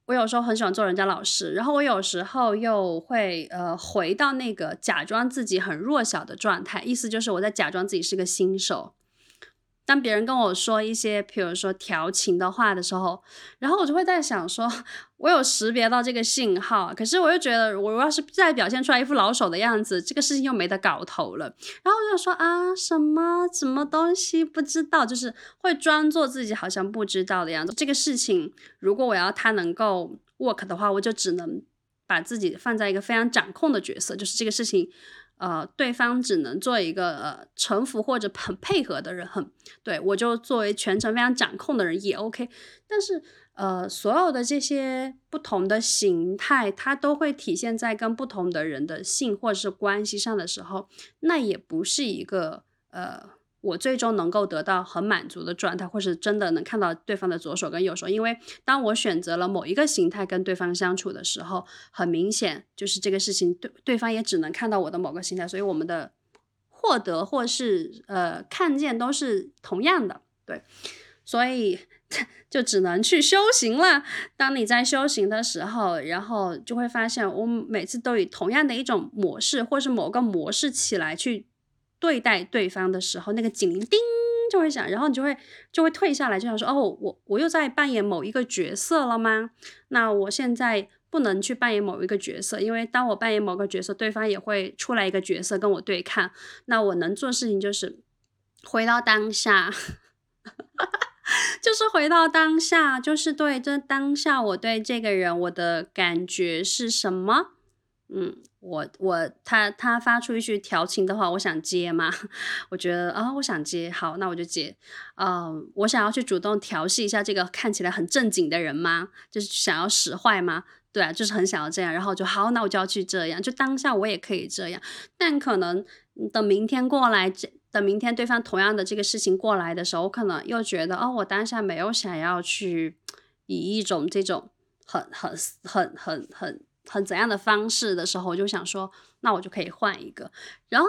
我有时候很喜欢做人家老师，然后我有时候又会呃回到那个假装自己很弱小的状态，意思就是我在假装自己是个新手。当别人跟我说一些，比如说调情的话的时候，然后我就会在想，说 <laughs> 我有识别到这个信号，可是我又觉得，我要是再表现出来一副老手的样子，这个事情又没得搞头了。然后我就说啊，什么什么东西不知道，就是会装作自己好像不知道的样子。这个事情，如果我要他能够 work 的话，我就只能把自己放在一个非常掌控的角色，就是这个事情。呃，对方只能做一个呃臣服或者很配合的人，很对我就作为全程非常掌控的人也 OK。但是呃，所有的这些不同的形态，它都会体现在跟不同的人的性或者是关系上的时候，那也不是一个呃。我最终能够得到很满足的状态，或是真的能看到对方的左手跟右手，因为当我选择了某一个形态跟对方相处的时候，很明显就是这个事情对对方也只能看到我的某个形态，所以我们的获得或是呃看见都是同样的，对，所以 <laughs> 就只能去修行了。当你在修行的时候，然后就会发现，我每次都以同样的一种模式，或是某个模式起来去。对待对方的时候，那个警铃叮就会响，然后你就会就会退下来，就想说：“哦，我我又在扮演某一个角色了吗？那我现在不能去扮演某一个角色，因为当我扮演某个角色，对方也会出来一个角色跟我对抗。那我能做事情就是回到当下，<laughs> 就是回到当下，就是对这当下我对这个人我的感觉是什么？嗯。”我我他他发出一句调情的话，我想接吗？<laughs> 我觉得啊，我想接，好，那我就接。嗯，我想要去主动调戏一下这个看起来很正经的人吗？就是想要使坏吗？对啊，就是很想要这样，然后就好，那我就要去这样。就当下我也可以这样，但可能等明天过来，这等明天对方同样的这个事情过来的时候，我可能又觉得哦，我当下没有想要去以一种这种很很很很很。很怎样的方式的时候，我就想说，那我就可以换一个。然后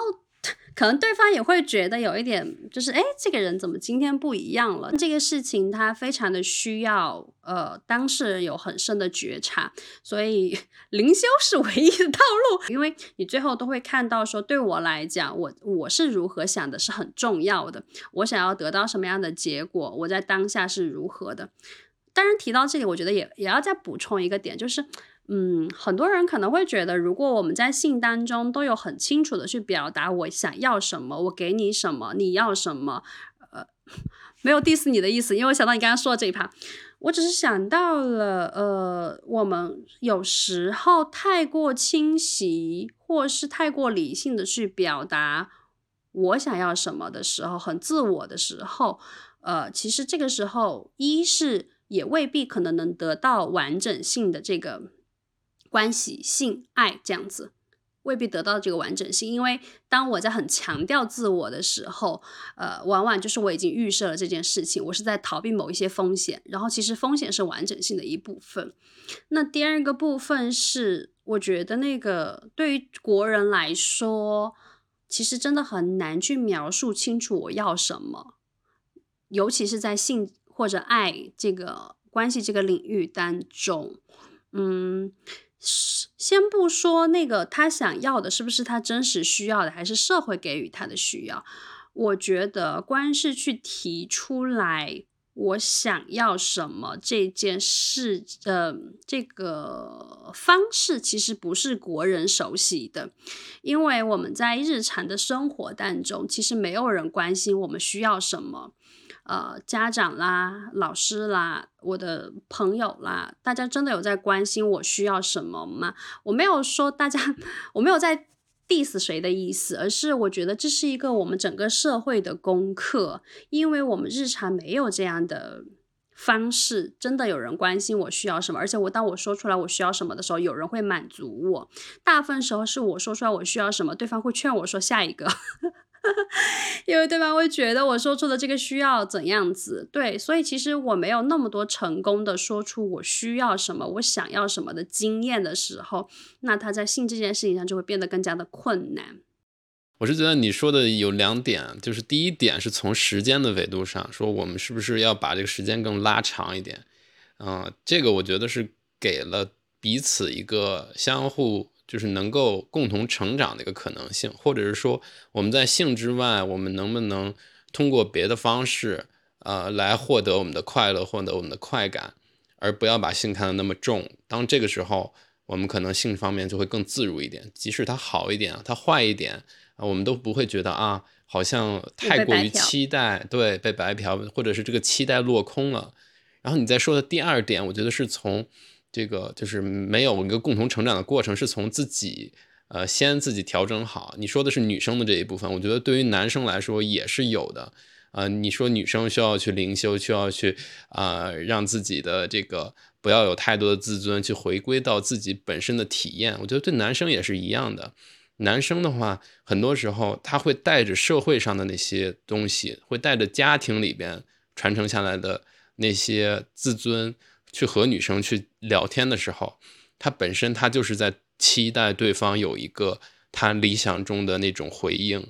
可能对方也会觉得有一点，就是哎，这个人怎么今天不一样了？这个事情他非常的需要，呃，当事人有很深的觉察。所以灵修是唯一的道路，因为你最后都会看到说，对我来讲，我我是如何想的是很重要的。我想要得到什么样的结果，我在当下是如何的。当然提到这里，我觉得也也要再补充一个点，就是。嗯，很多人可能会觉得，如果我们在信当中都有很清楚的去表达我想要什么，我给你什么，你要什么，呃，没有 diss 你的意思，因为我想到你刚刚说的这一趴，我只是想到了，呃，我们有时候太过清晰，或是太过理性的去表达我想要什么的时候，很自我的时候，呃，其实这个时候，一是也未必可能能得到完整性的这个。关系、性爱这样子，未必得到这个完整性。因为当我在很强调自我的时候，呃，往往就是我已经预设了这件事情，我是在逃避某一些风险，然后其实风险是完整性的一部分。那第二个部分是，我觉得那个对于国人来说，其实真的很难去描述清楚我要什么，尤其是在性或者爱这个关系这个领域当中，嗯。先不说那个他想要的是不是他真实需要的，还是社会给予他的需要，我觉得光是去提出来我想要什么这件事，呃，这个方式其实不是国人熟悉的，因为我们在日常的生活当中，其实没有人关心我们需要什么。呃，家长啦，老师啦，我的朋友啦，大家真的有在关心我需要什么吗？我没有说大家，<laughs> 我没有在 diss 谁的意思，而是我觉得这是一个我们整个社会的功课，因为我们日常没有这样的方式，真的有人关心我需要什么，而且我当我说出来我需要什么的时候，有人会满足我。大部分时候是我说出来我需要什么，对方会劝我说下一个。<laughs> 因为对方会觉得我说出的这个需要怎样子，对，所以其实我没有那么多成功的说出我需要什么、我想要什么的经验的时候，那他在性这件事情上就会变得更加的困难。我是觉得你说的有两点，就是第一点是从时间的维度上说，我们是不是要把这个时间更拉长一点？嗯，这个我觉得是给了彼此一个相互。就是能够共同成长的一个可能性，或者是说我们在性之外，我们能不能通过别的方式，呃，来获得我们的快乐，获得我们的快感，而不要把性看得那么重。当这个时候，我们可能性方面就会更自如一点，即使它好一点，它坏一点啊，我们都不会觉得啊，好像太过于期待，对，被白嫖，或者是这个期待落空了。然后你再说的第二点，我觉得是从。这个就是没有一个共同成长的过程，是从自己呃先自己调整好。你说的是女生的这一部分，我觉得对于男生来说也是有的。呃，你说女生需要去灵修，需要去啊让自己的这个不要有太多的自尊，去回归到自己本身的体验。我觉得对男生也是一样的。男生的话，很多时候他会带着社会上的那些东西，会带着家庭里边传承下来的那些自尊。去和女生去聊天的时候，他本身他就是在期待对方有一个他理想中的那种回应，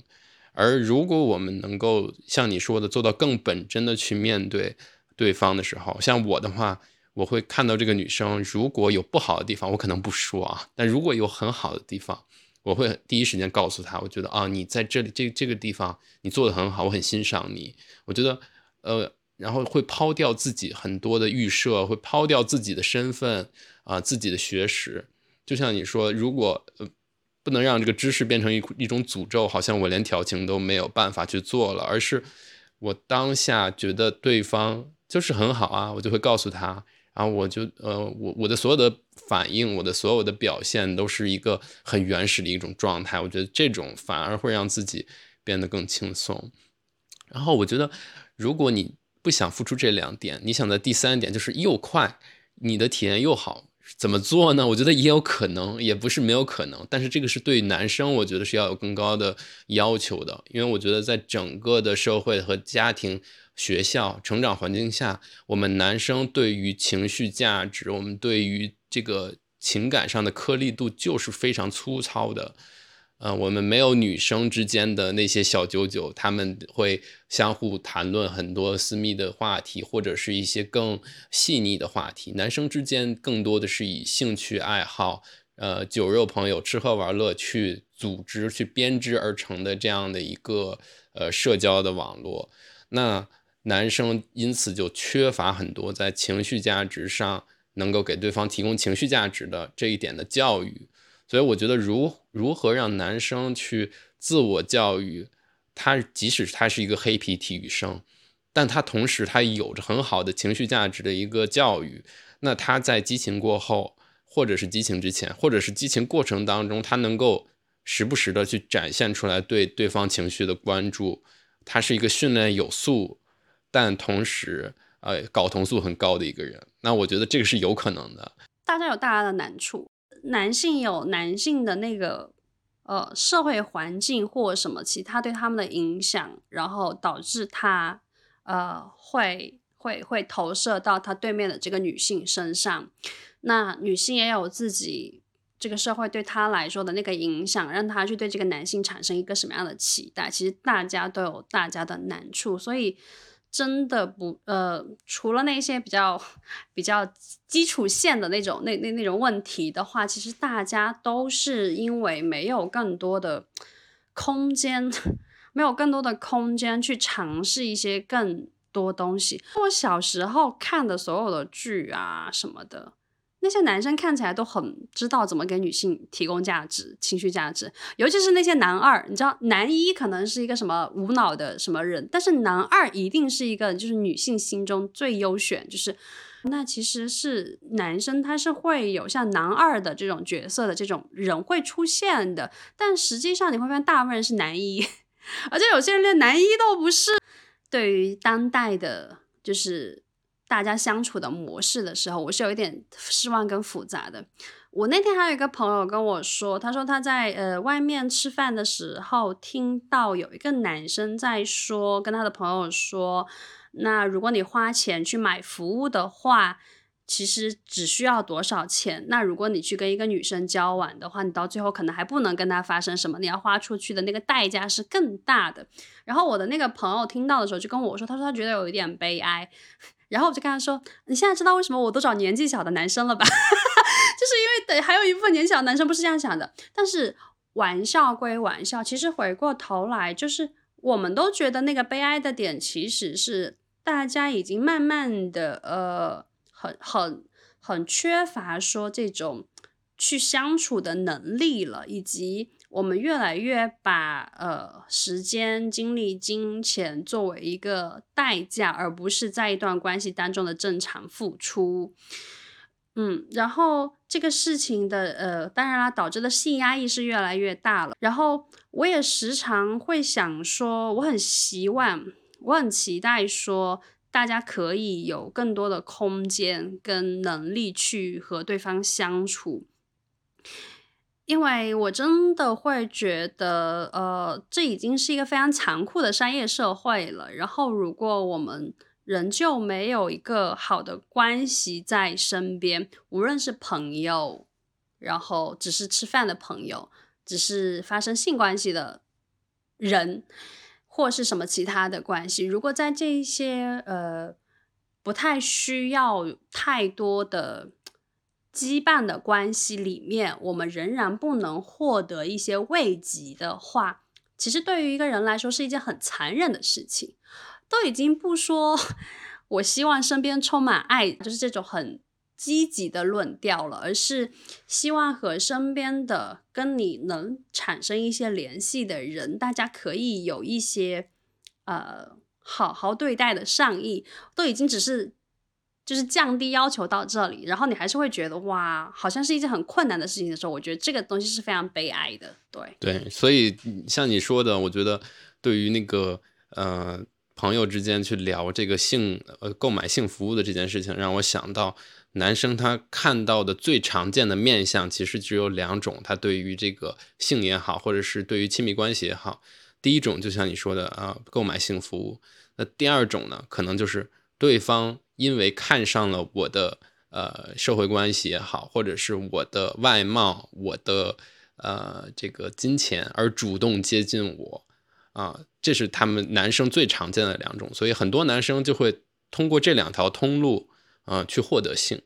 而如果我们能够像你说的做到更本真的去面对对方的时候，像我的话，我会看到这个女生如果有不好的地方，我可能不说啊，但如果有很好的地方，我会第一时间告诉她，我觉得啊，你在这里这这个地方你做的很好，我很欣赏你，我觉得呃。然后会抛掉自己很多的预设，会抛掉自己的身份啊，自己的学识。就像你说，如果呃不能让这个知识变成一一种诅咒，好像我连调情都没有办法去做了，而是我当下觉得对方就是很好啊，我就会告诉他，然后我就呃我我的所有的反应，我的所有的表现都是一个很原始的一种状态。我觉得这种反而会让自己变得更轻松。然后我觉得，如果你不想付出这两点，你想在第三点就是又快，你的体验又好，怎么做呢？我觉得也有可能，也不是没有可能。但是这个是对男生，我觉得是要有更高的要求的，因为我觉得在整个的社会和家庭、学校、成长环境下，我们男生对于情绪价值，我们对于这个情感上的颗粒度就是非常粗糙的。呃，我们没有女生之间的那些小九九，他们会相互谈论很多私密的话题，或者是一些更细腻的话题。男生之间更多的是以兴趣爱好，呃，酒肉朋友、吃喝玩乐去组织、去编织而成的这样的一个呃社交的网络。那男生因此就缺乏很多在情绪价值上能够给对方提供情绪价值的这一点的教育。所以我觉得，如如何让男生去自我教育，他即使他是一个黑皮体育生，但他同时他有着很好的情绪价值的一个教育，那他在激情过后，或者是激情之前，或者是激情过程当中，他能够时不时的去展现出来对对方情绪的关注，他是一个训练有素，但同时呃睾酮素很高的一个人，那我觉得这个是有可能的。大家有大家的难处。男性有男性的那个呃社会环境或什么其他对他们的影响，然后导致他呃会会会投射到他对面的这个女性身上。那女性也有自己这个社会对她来说的那个影响，让她去对这个男性产生一个什么样的期待？其实大家都有大家的难处，所以真的不呃，除了那些比较比较基础线的那种那那那种问题的话，其实大家都是因为没有更多的空间，<laughs> 没有更多的空间去尝试一些更多东西。我小时候看的所有的剧啊什么的。那些男生看起来都很知道怎么给女性提供价值、情绪价值，尤其是那些男二。你知道，男一可能是一个什么无脑的什么人，但是男二一定是一个就是女性心中最优选。就是那其实是男生他是会有像男二的这种角色的这种人会出现的，但实际上你会发现大部分人是男一，<laughs> 而且有些人连男一都不是。对于当代的，就是。大家相处的模式的时候，我是有一点失望跟复杂的。我那天还有一个朋友跟我说，他说他在呃外面吃饭的时候，听到有一个男生在说，跟他的朋友说，那如果你花钱去买服务的话，其实只需要多少钱？那如果你去跟一个女生交往的话，你到最后可能还不能跟她发生什么，你要花出去的那个代价是更大的。然后我的那个朋友听到的时候就跟我说，他说他觉得有一点悲哀。然后我就跟他说：“你现在知道为什么我都找年纪小的男生了吧？<laughs> 就是因为对，还有一部分年纪小的男生不是这样想的。但是玩笑归玩笑，其实回过头来，就是我们都觉得那个悲哀的点，其实是大家已经慢慢的呃，很很缺乏说这种去相处的能力了，以及。”我们越来越把呃时间、精力、金钱作为一个代价，而不是在一段关系当中的正常付出。嗯，然后这个事情的呃，当然啦，导致的性压抑是越来越大了。然后我也时常会想说，我很希望，我很期待说，大家可以有更多的空间跟能力去和对方相处。因为我真的会觉得，呃，这已经是一个非常残酷的商业社会了。然后，如果我们仍旧没有一个好的关系在身边，无论是朋友，然后只是吃饭的朋友，只是发生性关系的人，或是什么其他的关系，如果在这一些呃不太需要太多的。羁绊的关系里面，我们仍然不能获得一些慰藉的话，其实对于一个人来说是一件很残忍的事情。都已经不说 <laughs> 我希望身边充满爱，就是这种很积极的论调了，而是希望和身边的跟你能产生一些联系的人，大家可以有一些呃好好对待的善意，都已经只是。就是降低要求到这里，然后你还是会觉得哇，好像是一件很困难的事情的时候，我觉得这个东西是非常悲哀的。对对，所以像你说的，我觉得对于那个呃朋友之间去聊这个性呃购买性服务的这件事情，让我想到男生他看到的最常见的面相其实只有两种，他对于这个性也好，或者是对于亲密关系也好，第一种就像你说的啊，购买性服务，那第二种呢，可能就是对方。因为看上了我的呃社会关系也好，或者是我的外貌、我的呃这个金钱而主动接近我啊，这是他们男生最常见的两种，所以很多男生就会通过这两条通路啊去获得性。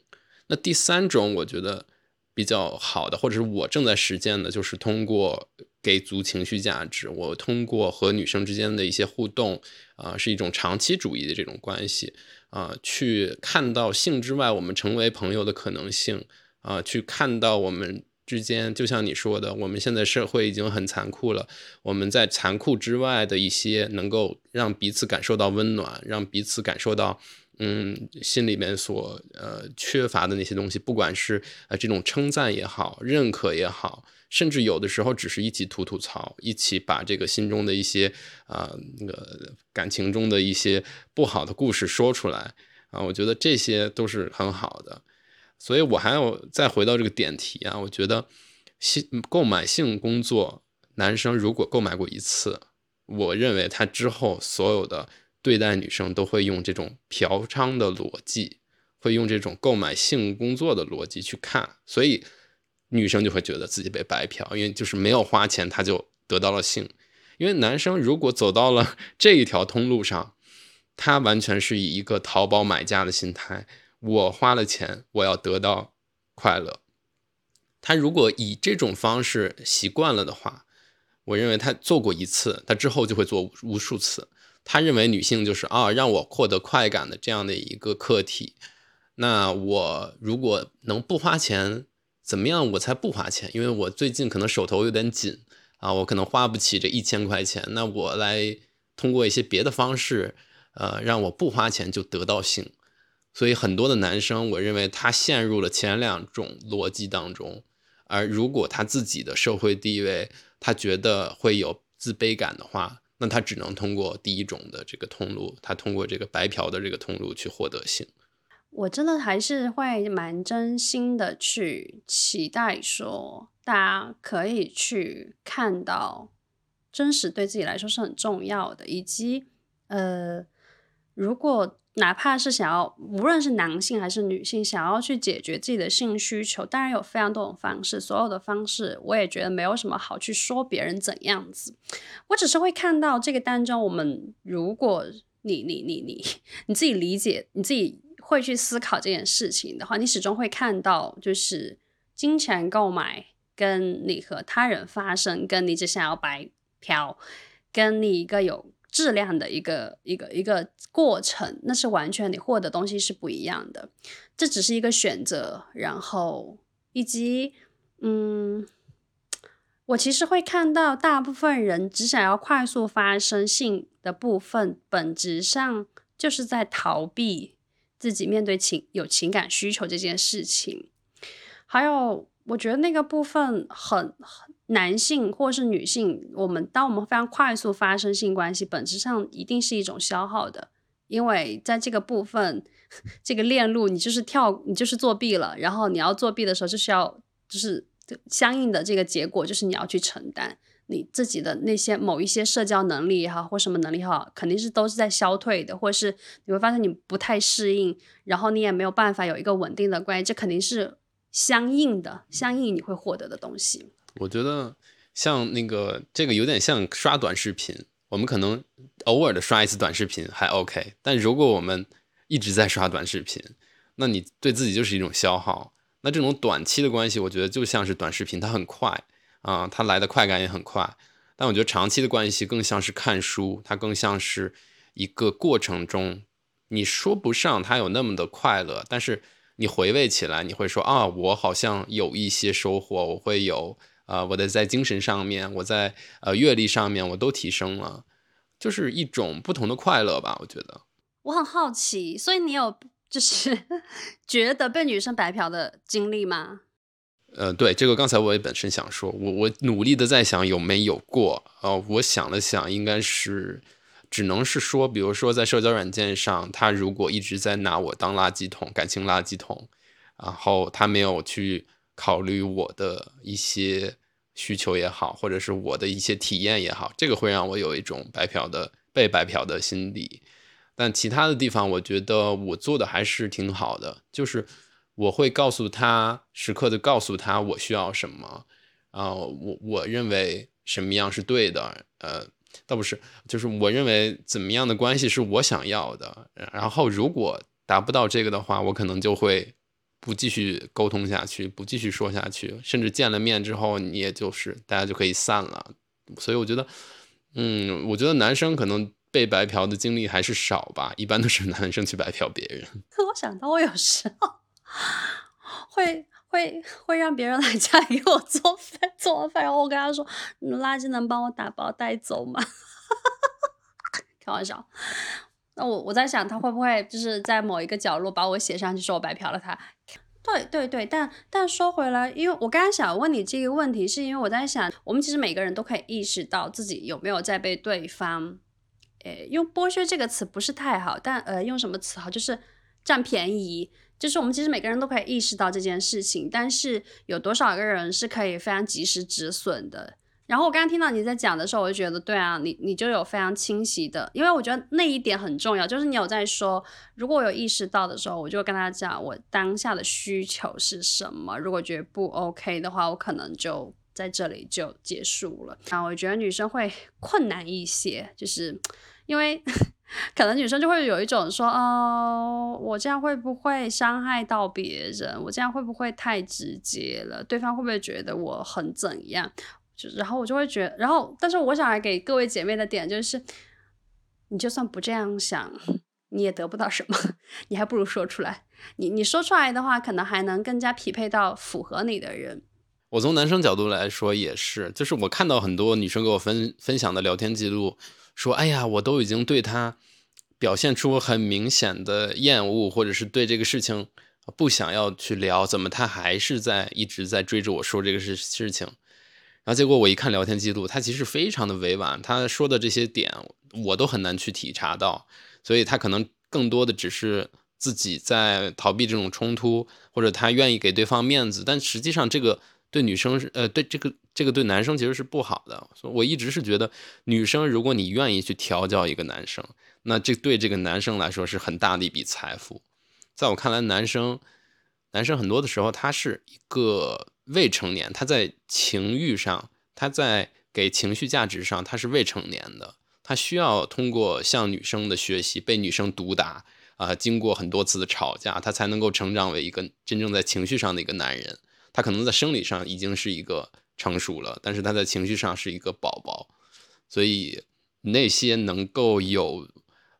那第三种我觉得比较好的，或者是我正在实践的，就是通过给足情绪价值，我通过和女生之间的一些互动啊，是一种长期主义的这种关系。啊，去看到性之外，我们成为朋友的可能性啊，去看到我们之间，就像你说的，我们现在社会已经很残酷了。我们在残酷之外的一些，能够让彼此感受到温暖，让彼此感受到，嗯，心里面所呃缺乏的那些东西，不管是呃这种称赞也好，认可也好。甚至有的时候只是一起吐吐槽，一起把这个心中的一些啊那个感情中的一些不好的故事说出来啊，我觉得这些都是很好的。所以我还要再回到这个点题啊，我觉得性购买性工作男生如果购买过一次，我认为他之后所有的对待女生都会用这种嫖娼的逻辑，会用这种购买性工作的逻辑去看，所以女生就会觉得自己被白嫖，因为就是没有花钱她就得到了性。因为男生如果走到了 <laughs> 这一条通路上，他完全是以一个淘宝买家的心态，我花了钱，我要得到快乐。他如果以这种方式习惯了的话，我认为他做过一次，他之后就会做无数次。他认为女性就是啊，让我获得快感的这样的一个客体。那我如果能不花钱，怎么样我才不花钱？因为我最近可能手头有点紧啊，我可能花不起这一千块钱。那我来通过一些别的方式，呃，让我不花钱就得到性。所以很多的男生，我认为他陷入了前两种逻辑当中。而如果他自己的社会地位，他觉得会有自卑感的话，那他只能通过第一种的这个通路，他通过这个白嫖的这个通路去获得性。我真的还是会蛮真心的去期待说，大家可以去看到真实对自己来说是很重要的，以及呃，如果。哪怕是想要，无论是男性还是女性，想要去解决自己的性需求，当然有非常多种方式。所有的方式，我也觉得没有什么好去说别人怎样子。我只是会看到这个当中，我们如果你你你你你自己理解，你自己会去思考这件事情的话，你始终会看到，就是金钱购买跟你和他人发生，跟你只想要白嫖，跟你一个有。质量的一个一个一个过程，那是完全你获得东西是不一样的。这只是一个选择，然后以及嗯，我其实会看到大部分人只想要快速发生性的部分，本质上就是在逃避自己面对情有情感需求这件事情。还有，我觉得那个部分很很。男性或是女性，我们当我们非常快速发生性关系，本质上一定是一种消耗的，因为在这个部分，<laughs> 这个链路你就是跳，你就是作弊了，然后你要作弊的时候，就是要就是相应的这个结果，就是你要去承担你自己的那些某一些社交能力哈，或什么能力哈，肯定是都是在消退的，或是你会发现你不太适应，然后你也没有办法有一个稳定的关系，这肯定是相应的，相应你会获得的东西。我觉得像那个这个有点像刷短视频，我们可能偶尔的刷一次短视频还 OK，但如果我们一直在刷短视频，那你对自己就是一种消耗。那这种短期的关系，我觉得就像是短视频，它很快啊，它来的快感也很快。但我觉得长期的关系更像是看书，它更像是一个过程中，你说不上它有那么的快乐，但是你回味起来，你会说啊，我好像有一些收获，我会有。啊，我的在精神上面，我在呃阅历上面，我都提升了，就是一种不同的快乐吧。我觉得我很好奇，所以你有就是 <laughs> 觉得被女生白嫖的经历吗？呃，对，这个刚才我也本身想说，我我努力的在想有没有过。呃，我想了想，应该是只能是说，比如说在社交软件上，他如果一直在拿我当垃圾桶，感情垃圾桶，然后他没有去考虑我的一些。需求也好，或者是我的一些体验也好，这个会让我有一种白嫖的被白嫖的心理。但其他的地方，我觉得我做的还是挺好的，就是我会告诉他，时刻的告诉他我需要什么啊，我我认为什么样是对的，呃，倒不是，就是我认为怎么样的关系是我想要的。然后如果达不到这个的话，我可能就会。不继续沟通下去，不继续说下去，甚至见了面之后，你也就是大家就可以散了。所以我觉得，嗯，我觉得男生可能被白嫖的经历还是少吧，一般都是男生去白嫖别人。可 <laughs> 我想到我有时候会会会让别人来家里给我做饭，做完饭然后我跟他说：“垃圾能帮我打包带走吗？” <laughs> 开玩笑。那我我在想，他会不会就是在某一个角落把我写上去，说我白嫖了他？对对对，但但说回来，因为我刚刚想问你这个问题，是因为我在想，我们其实每个人都可以意识到自己有没有在被对方，诶，用剥削这个词不是太好，但呃，用什么词好？就是占便宜，就是我们其实每个人都可以意识到这件事情，但是有多少个人是可以非常及时止损的？然后我刚刚听到你在讲的时候，我就觉得对啊，你你就有非常清晰的，因为我觉得那一点很重要，就是你有在说，如果我有意识到的时候，我就跟他讲我当下的需求是什么。如果觉得不 OK 的话，我可能就在这里就结束了。啊，我觉得女生会 <laughs> 困难一些，就是因为 <laughs> 可能女生就会有一种说，哦，我这样会不会伤害到别人？我这样会不会太直接了？对方会不会觉得我很怎样？就然后我就会觉，然后但是我想来给各位姐妹的点就是，你就算不这样想，你也得不到什么，<laughs> 你还不如说出来。你你说出来的话，可能还能更加匹配到符合你的人。我从男生角度来说也是，就是我看到很多女生给我分分享的聊天记录，说，哎呀，我都已经对他表现出很明显的厌恶，或者是对这个事情不想要去聊，怎么他还是在一直在追着我说这个事事情？然后结果我一看聊天记录，他其实非常的委婉，他说的这些点我都很难去体察到，所以他可能更多的只是自己在逃避这种冲突，或者他愿意给对方面子，但实际上这个对女生是呃对这个这个对男生其实是不好的。所以我一直是觉得女生如果你愿意去调教一个男生，那这对这个男生来说是很大的一笔财富。在我看来，男生男生很多的时候他是一个。未成年，他在情欲上，他在给情绪价值上，他是未成年的，他需要通过向女生的学习，被女生毒打啊、经过很多次的吵架，他才能够成长为一个真正在情绪上的一个男人。他可能在生理上已经是一个成熟了，但是他在情绪上是一个宝宝。所以那些能够有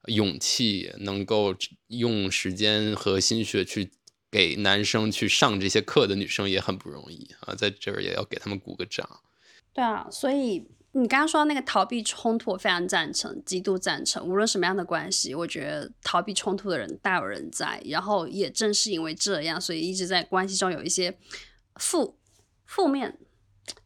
勇气，能够用时间和心血去。给男生去上这些课的女生也很不容易啊，在这儿也要给他们鼓个掌。对啊，所以你刚刚说那个逃避冲突，我非常赞成，极度赞成。无论什么样的关系，我觉得逃避冲突的人大有人在。然后也正是因为这样，所以一直在关系中有一些负负面。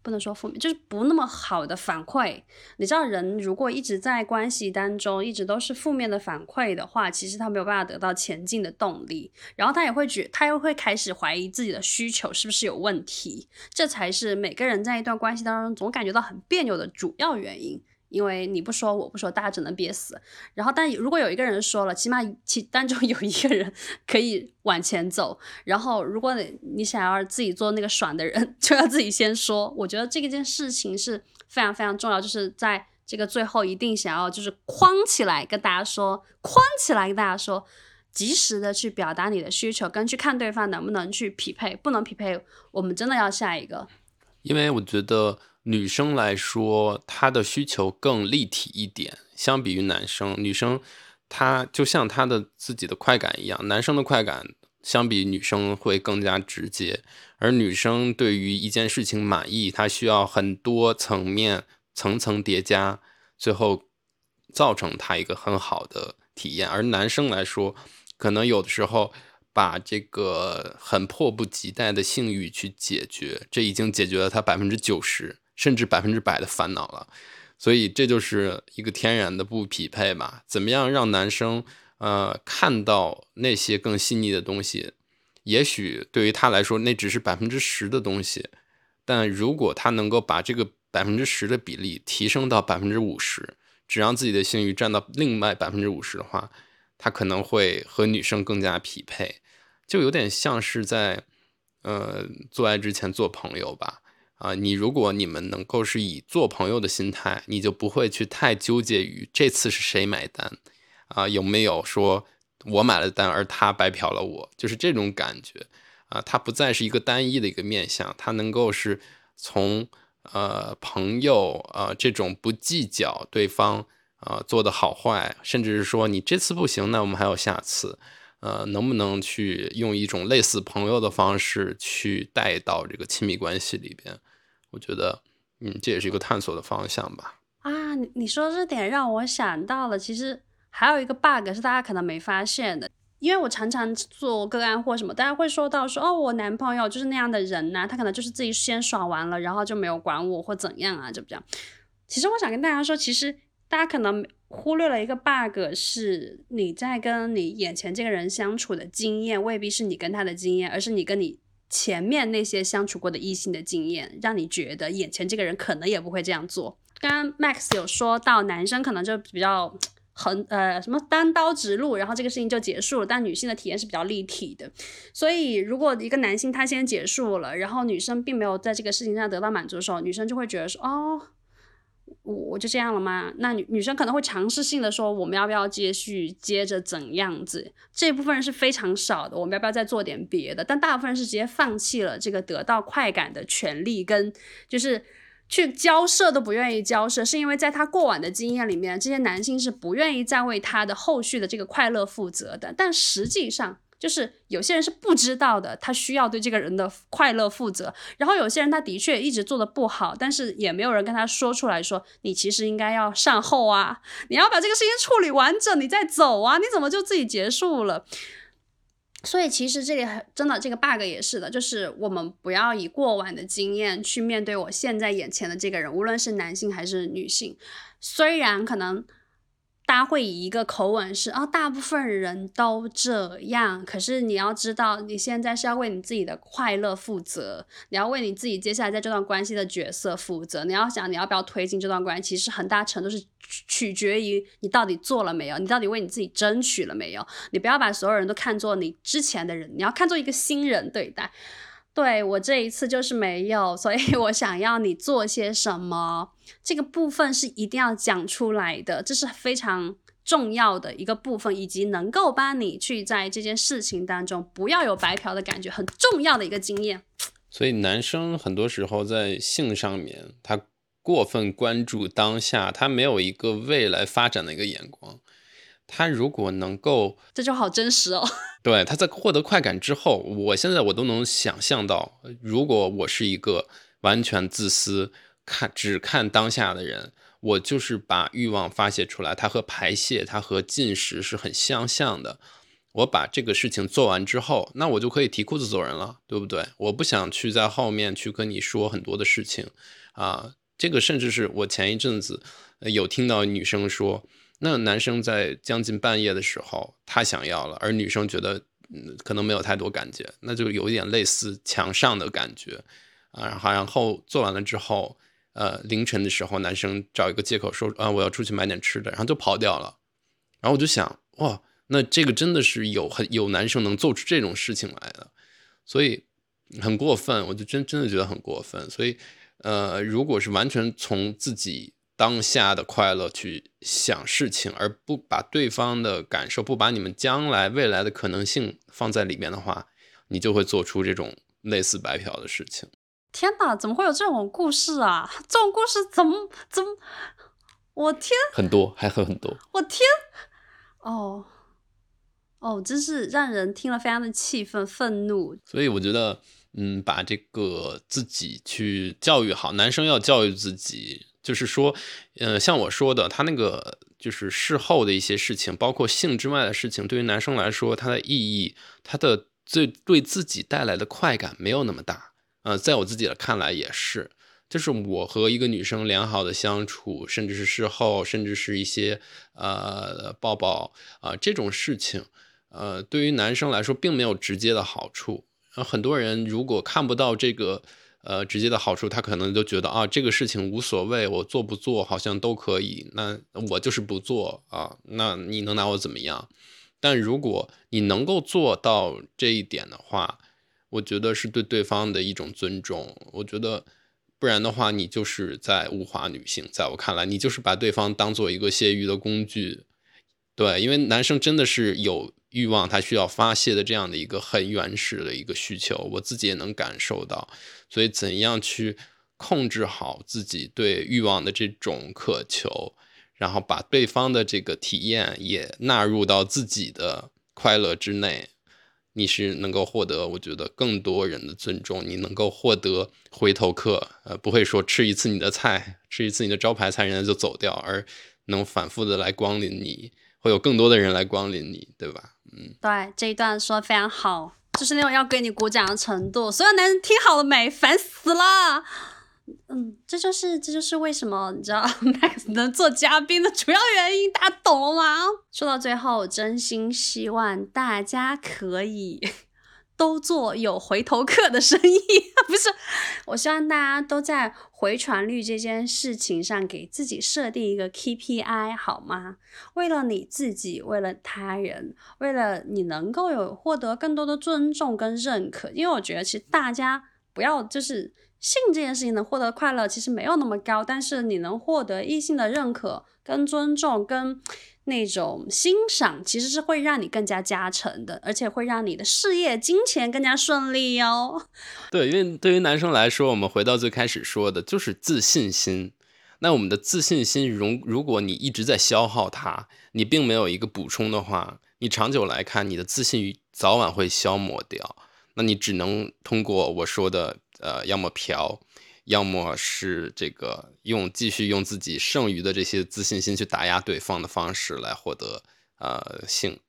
不能说负面，就是不那么好的反馈。你知道，人如果一直在关系当中，一直都是负面的反馈的话，其实他没有办法得到前进的动力，然后他也会觉，他又会开始怀疑自己的需求是不是有问题。这才是每个人在一段关系当中总感觉到很别扭的主要原因。因为你不说，我不说，大家只能憋死。然后，但如果有一个人说了，起码其当中有一个人 <laughs> 可以往前走。然后，如果你想要自己做那个爽的人，<laughs> 就要自己先说。我觉得这件事情是非常非常重要，就是在这个最后一定想要就是框起来跟大家说，框起来跟大家说，及时的去表达你的需求，跟去看对方能不能去匹配，不能匹配，我们真的要下一个。因为我觉得。女生来说，她的需求更立体一点，相比于男生，女生她就像她的自己的快感一样，男生的快感相比女生会更加直接，而女生对于一件事情满意，她需要很多层面层层叠加，最后造成她一个很好的体验。而男生来说，可能有的时候把这个很迫不及待的性欲去解决，这已经解决了他百分之九十。甚至百分之百的烦恼了，所以这就是一个天然的不匹配吧？怎么样让男生呃看到那些更细腻的东西？也许对于他来说，那只是百分之十的东西，但如果他能够把这个百分之十的比例提升到百分之五十，只让自己的性欲占到另外百分之五十的话，他可能会和女生更加匹配，就有点像是在呃做爱之前做朋友吧。啊，你如果你们能够是以做朋友的心态，你就不会去太纠结于这次是谁买单，啊，有没有说我买了单而他白嫖了我，就是这种感觉，啊，它不再是一个单一的一个面相，它能够是从呃朋友啊这种不计较对方啊做的好坏，甚至是说你这次不行，那我们还有下次。呃，能不能去用一种类似朋友的方式去带到这个亲密关系里边？我觉得，嗯，这也是一个探索的方向吧。啊，你你说这点让我想到了，其实还有一个 bug 是大家可能没发现的，因为我常常做个案或什么，大家会说到说，哦，我男朋友就是那样的人呐，他可能就是自己先爽完了，然后就没有管我或怎样啊，就这样。其实我想跟大家说，其实大家可能。忽略了一个 bug，是你在跟你眼前这个人相处的经验，未必是你跟他的经验，而是你跟你前面那些相处过的异性的经验，让你觉得眼前这个人可能也不会这样做。刚刚 Max 有说到，男生可能就比较横呃什么单刀直入，然后这个事情就结束了。但女性的体验是比较立体的，所以如果一个男性他先结束了，然后女生并没有在这个事情上得到满足的时候，女生就会觉得说哦。我我就这样了吗？那女女生可能会尝试性的说，我们要不要继续接着怎样子？这部分人是非常少的，我们要不要再做点别的？但大部分人是直接放弃了这个得到快感的权利，跟就是去交涉都不愿意交涉，是因为在他过往的经验里面，这些男性是不愿意再为他的后续的这个快乐负责的。但实际上。就是有些人是不知道的，他需要对这个人的快乐负责。然后有些人他的确一直做的不好，但是也没有人跟他说出来说，你其实应该要善后啊，你要把这个事情处理完整，你再走啊，你怎么就自己结束了？所以其实这个真的这个 bug 也是的，就是我们不要以过往的经验去面对我现在眼前的这个人，无论是男性还是女性，虽然可能。大家会以一个口吻是啊，大部分人都这样。可是你要知道，你现在是要为你自己的快乐负责，你要为你自己接下来在这段关系的角色负责。你要想你要不要推进这段关系，其实很大程度是取决于你到底做了没有，你到底为你自己争取了没有。你不要把所有人都看作你之前的人，你要看作一个新人对待。对我这一次就是没有，所以 <laughs> 我想要你做些什么，这个部分是一定要讲出来的，这是非常重要的一个部分，以及能够帮你去在这件事情当中不要有白嫖的感觉，很重要的一个经验。所以男生很多时候在性上面，他过分关注当下，他没有一个未来发展的一个眼光。他如果能够，这就好真实哦。<laughs> 对，他在获得快感之后，我现在我都能想象到，如果我是一个完全自私、看只看当下的人，我就是把欲望发泄出来，它和排泄、它和进食是很相像的。我把这个事情做完之后，那我就可以提裤子走人了，对不对？我不想去在后面去跟你说很多的事情啊。这个甚至是我前一阵子有听到女生说。那男生在将近半夜的时候，他想要了，而女生觉得嗯可能没有太多感觉，那就有一点类似墙上的感觉啊。然后然后做完了之后，呃凌晨的时候，男生找一个借口说啊我要出去买点吃的，然后就跑掉了。然后我就想哇，那这个真的是有很有男生能做出这种事情来的，所以很过分，我就真真的觉得很过分。所以呃，如果是完全从自己。当下的快乐去想事情，而不把对方的感受，不把你们将来未来的可能性放在里面的话，你就会做出这种类似白嫖的事情。天哪，怎么会有这种故事啊？<laughs> 这种故事怎么怎么？我天，很多，还有很多。我天，哦哦，真是让人听了非常的气愤、愤怒。所以我觉得，嗯，把这个自己去教育好，男生要教育自己。就是说，呃，像我说的，他那个就是事后的一些事情，包括性之外的事情，对于男生来说，它的意义，它的最对自己带来的快感没有那么大。呃，在我自己的看来也是，就是我和一个女生良好的相处，甚至是事后，甚至是一些呃抱抱啊这种事情，呃，对于男生来说并没有直接的好处。很多人如果看不到这个。呃，直接的好处，他可能就觉得啊，这个事情无所谓，我做不做好像都可以，那我就是不做啊，那你能拿我怎么样？但如果你能够做到这一点的话，我觉得是对对方的一种尊重。我觉得不然的话，你就是在物化女性，在我看来，你就是把对方当做一个泄欲的工具。对，因为男生真的是有。欲望，他需要发泄的这样的一个很原始的一个需求，我自己也能感受到。所以，怎样去控制好自己对欲望的这种渴求，然后把对方的这个体验也纳入到自己的快乐之内，你是能够获得，我觉得更多人的尊重，你能够获得回头客，呃，不会说吃一次你的菜，吃一次你的招牌菜，人家就走掉，而能反复的来光临你。会有更多的人来光临你，对吧？嗯，对，这一段说的非常好，就是那种要给你鼓掌的程度。所有男人听好了没？烦死了！嗯，这就是这就是为什么你知道 <laughs> Max 能做嘉宾的主要原因，大家懂了吗？说到最后，真心希望大家可以 <laughs> 都做有回头客的生意，<laughs> 不是？我希望大家都在回传率这件事情上给自己设定一个 KPI，好吗？为了你自己，为了他人，为了你能够有获得更多的尊重跟认可，因为我觉得其实大家不要就是性这件事情能获得快乐，其实没有那么高，但是你能获得异性的认可跟尊重跟。那种欣赏其实是会让你更加加成的，而且会让你的事业、金钱更加顺利哟。<laughs> 对，因为对于男生来说，我们回到最开始说的，就是自信心。那我们的自信心，如如果你一直在消耗它，你并没有一个补充的话，你长久来看，你的自信早晚会消磨掉。那你只能通过我说的，呃，要么嫖。要么是这个用继续用自己剩余的这些自信心去打压对方的方式来获得呃性，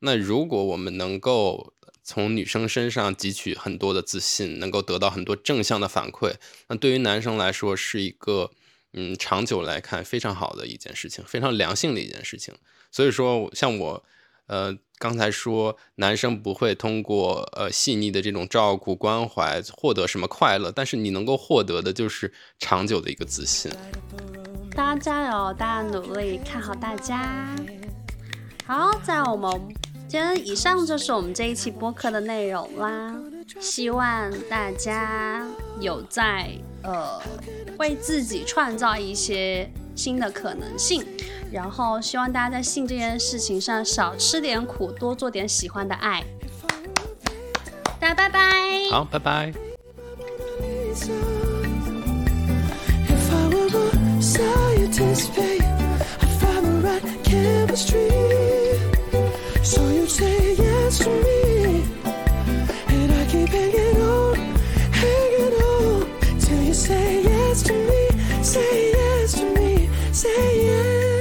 那如果我们能够从女生身上汲取很多的自信，能够得到很多正向的反馈，那对于男生来说是一个嗯长久来看非常好的一件事情，非常良性的一件事情。所以说，像我。呃，刚才说男生不会通过呃细腻的这种照顾关怀获得什么快乐，但是你能够获得的就是长久的一个自信。大家加油，大家努力，看好大家。好，在我们今天以上就是我们这一期播客的内容啦。希望大家有在呃为自己创造一些新的可能性。然后希望大家在性这件事情上少吃点苦，多做点喜欢的爱。大家拜拜。好，拜拜。So you say yes to me, and I keep hanging on, hanging on till you say yes to me, say yes to me, say yes.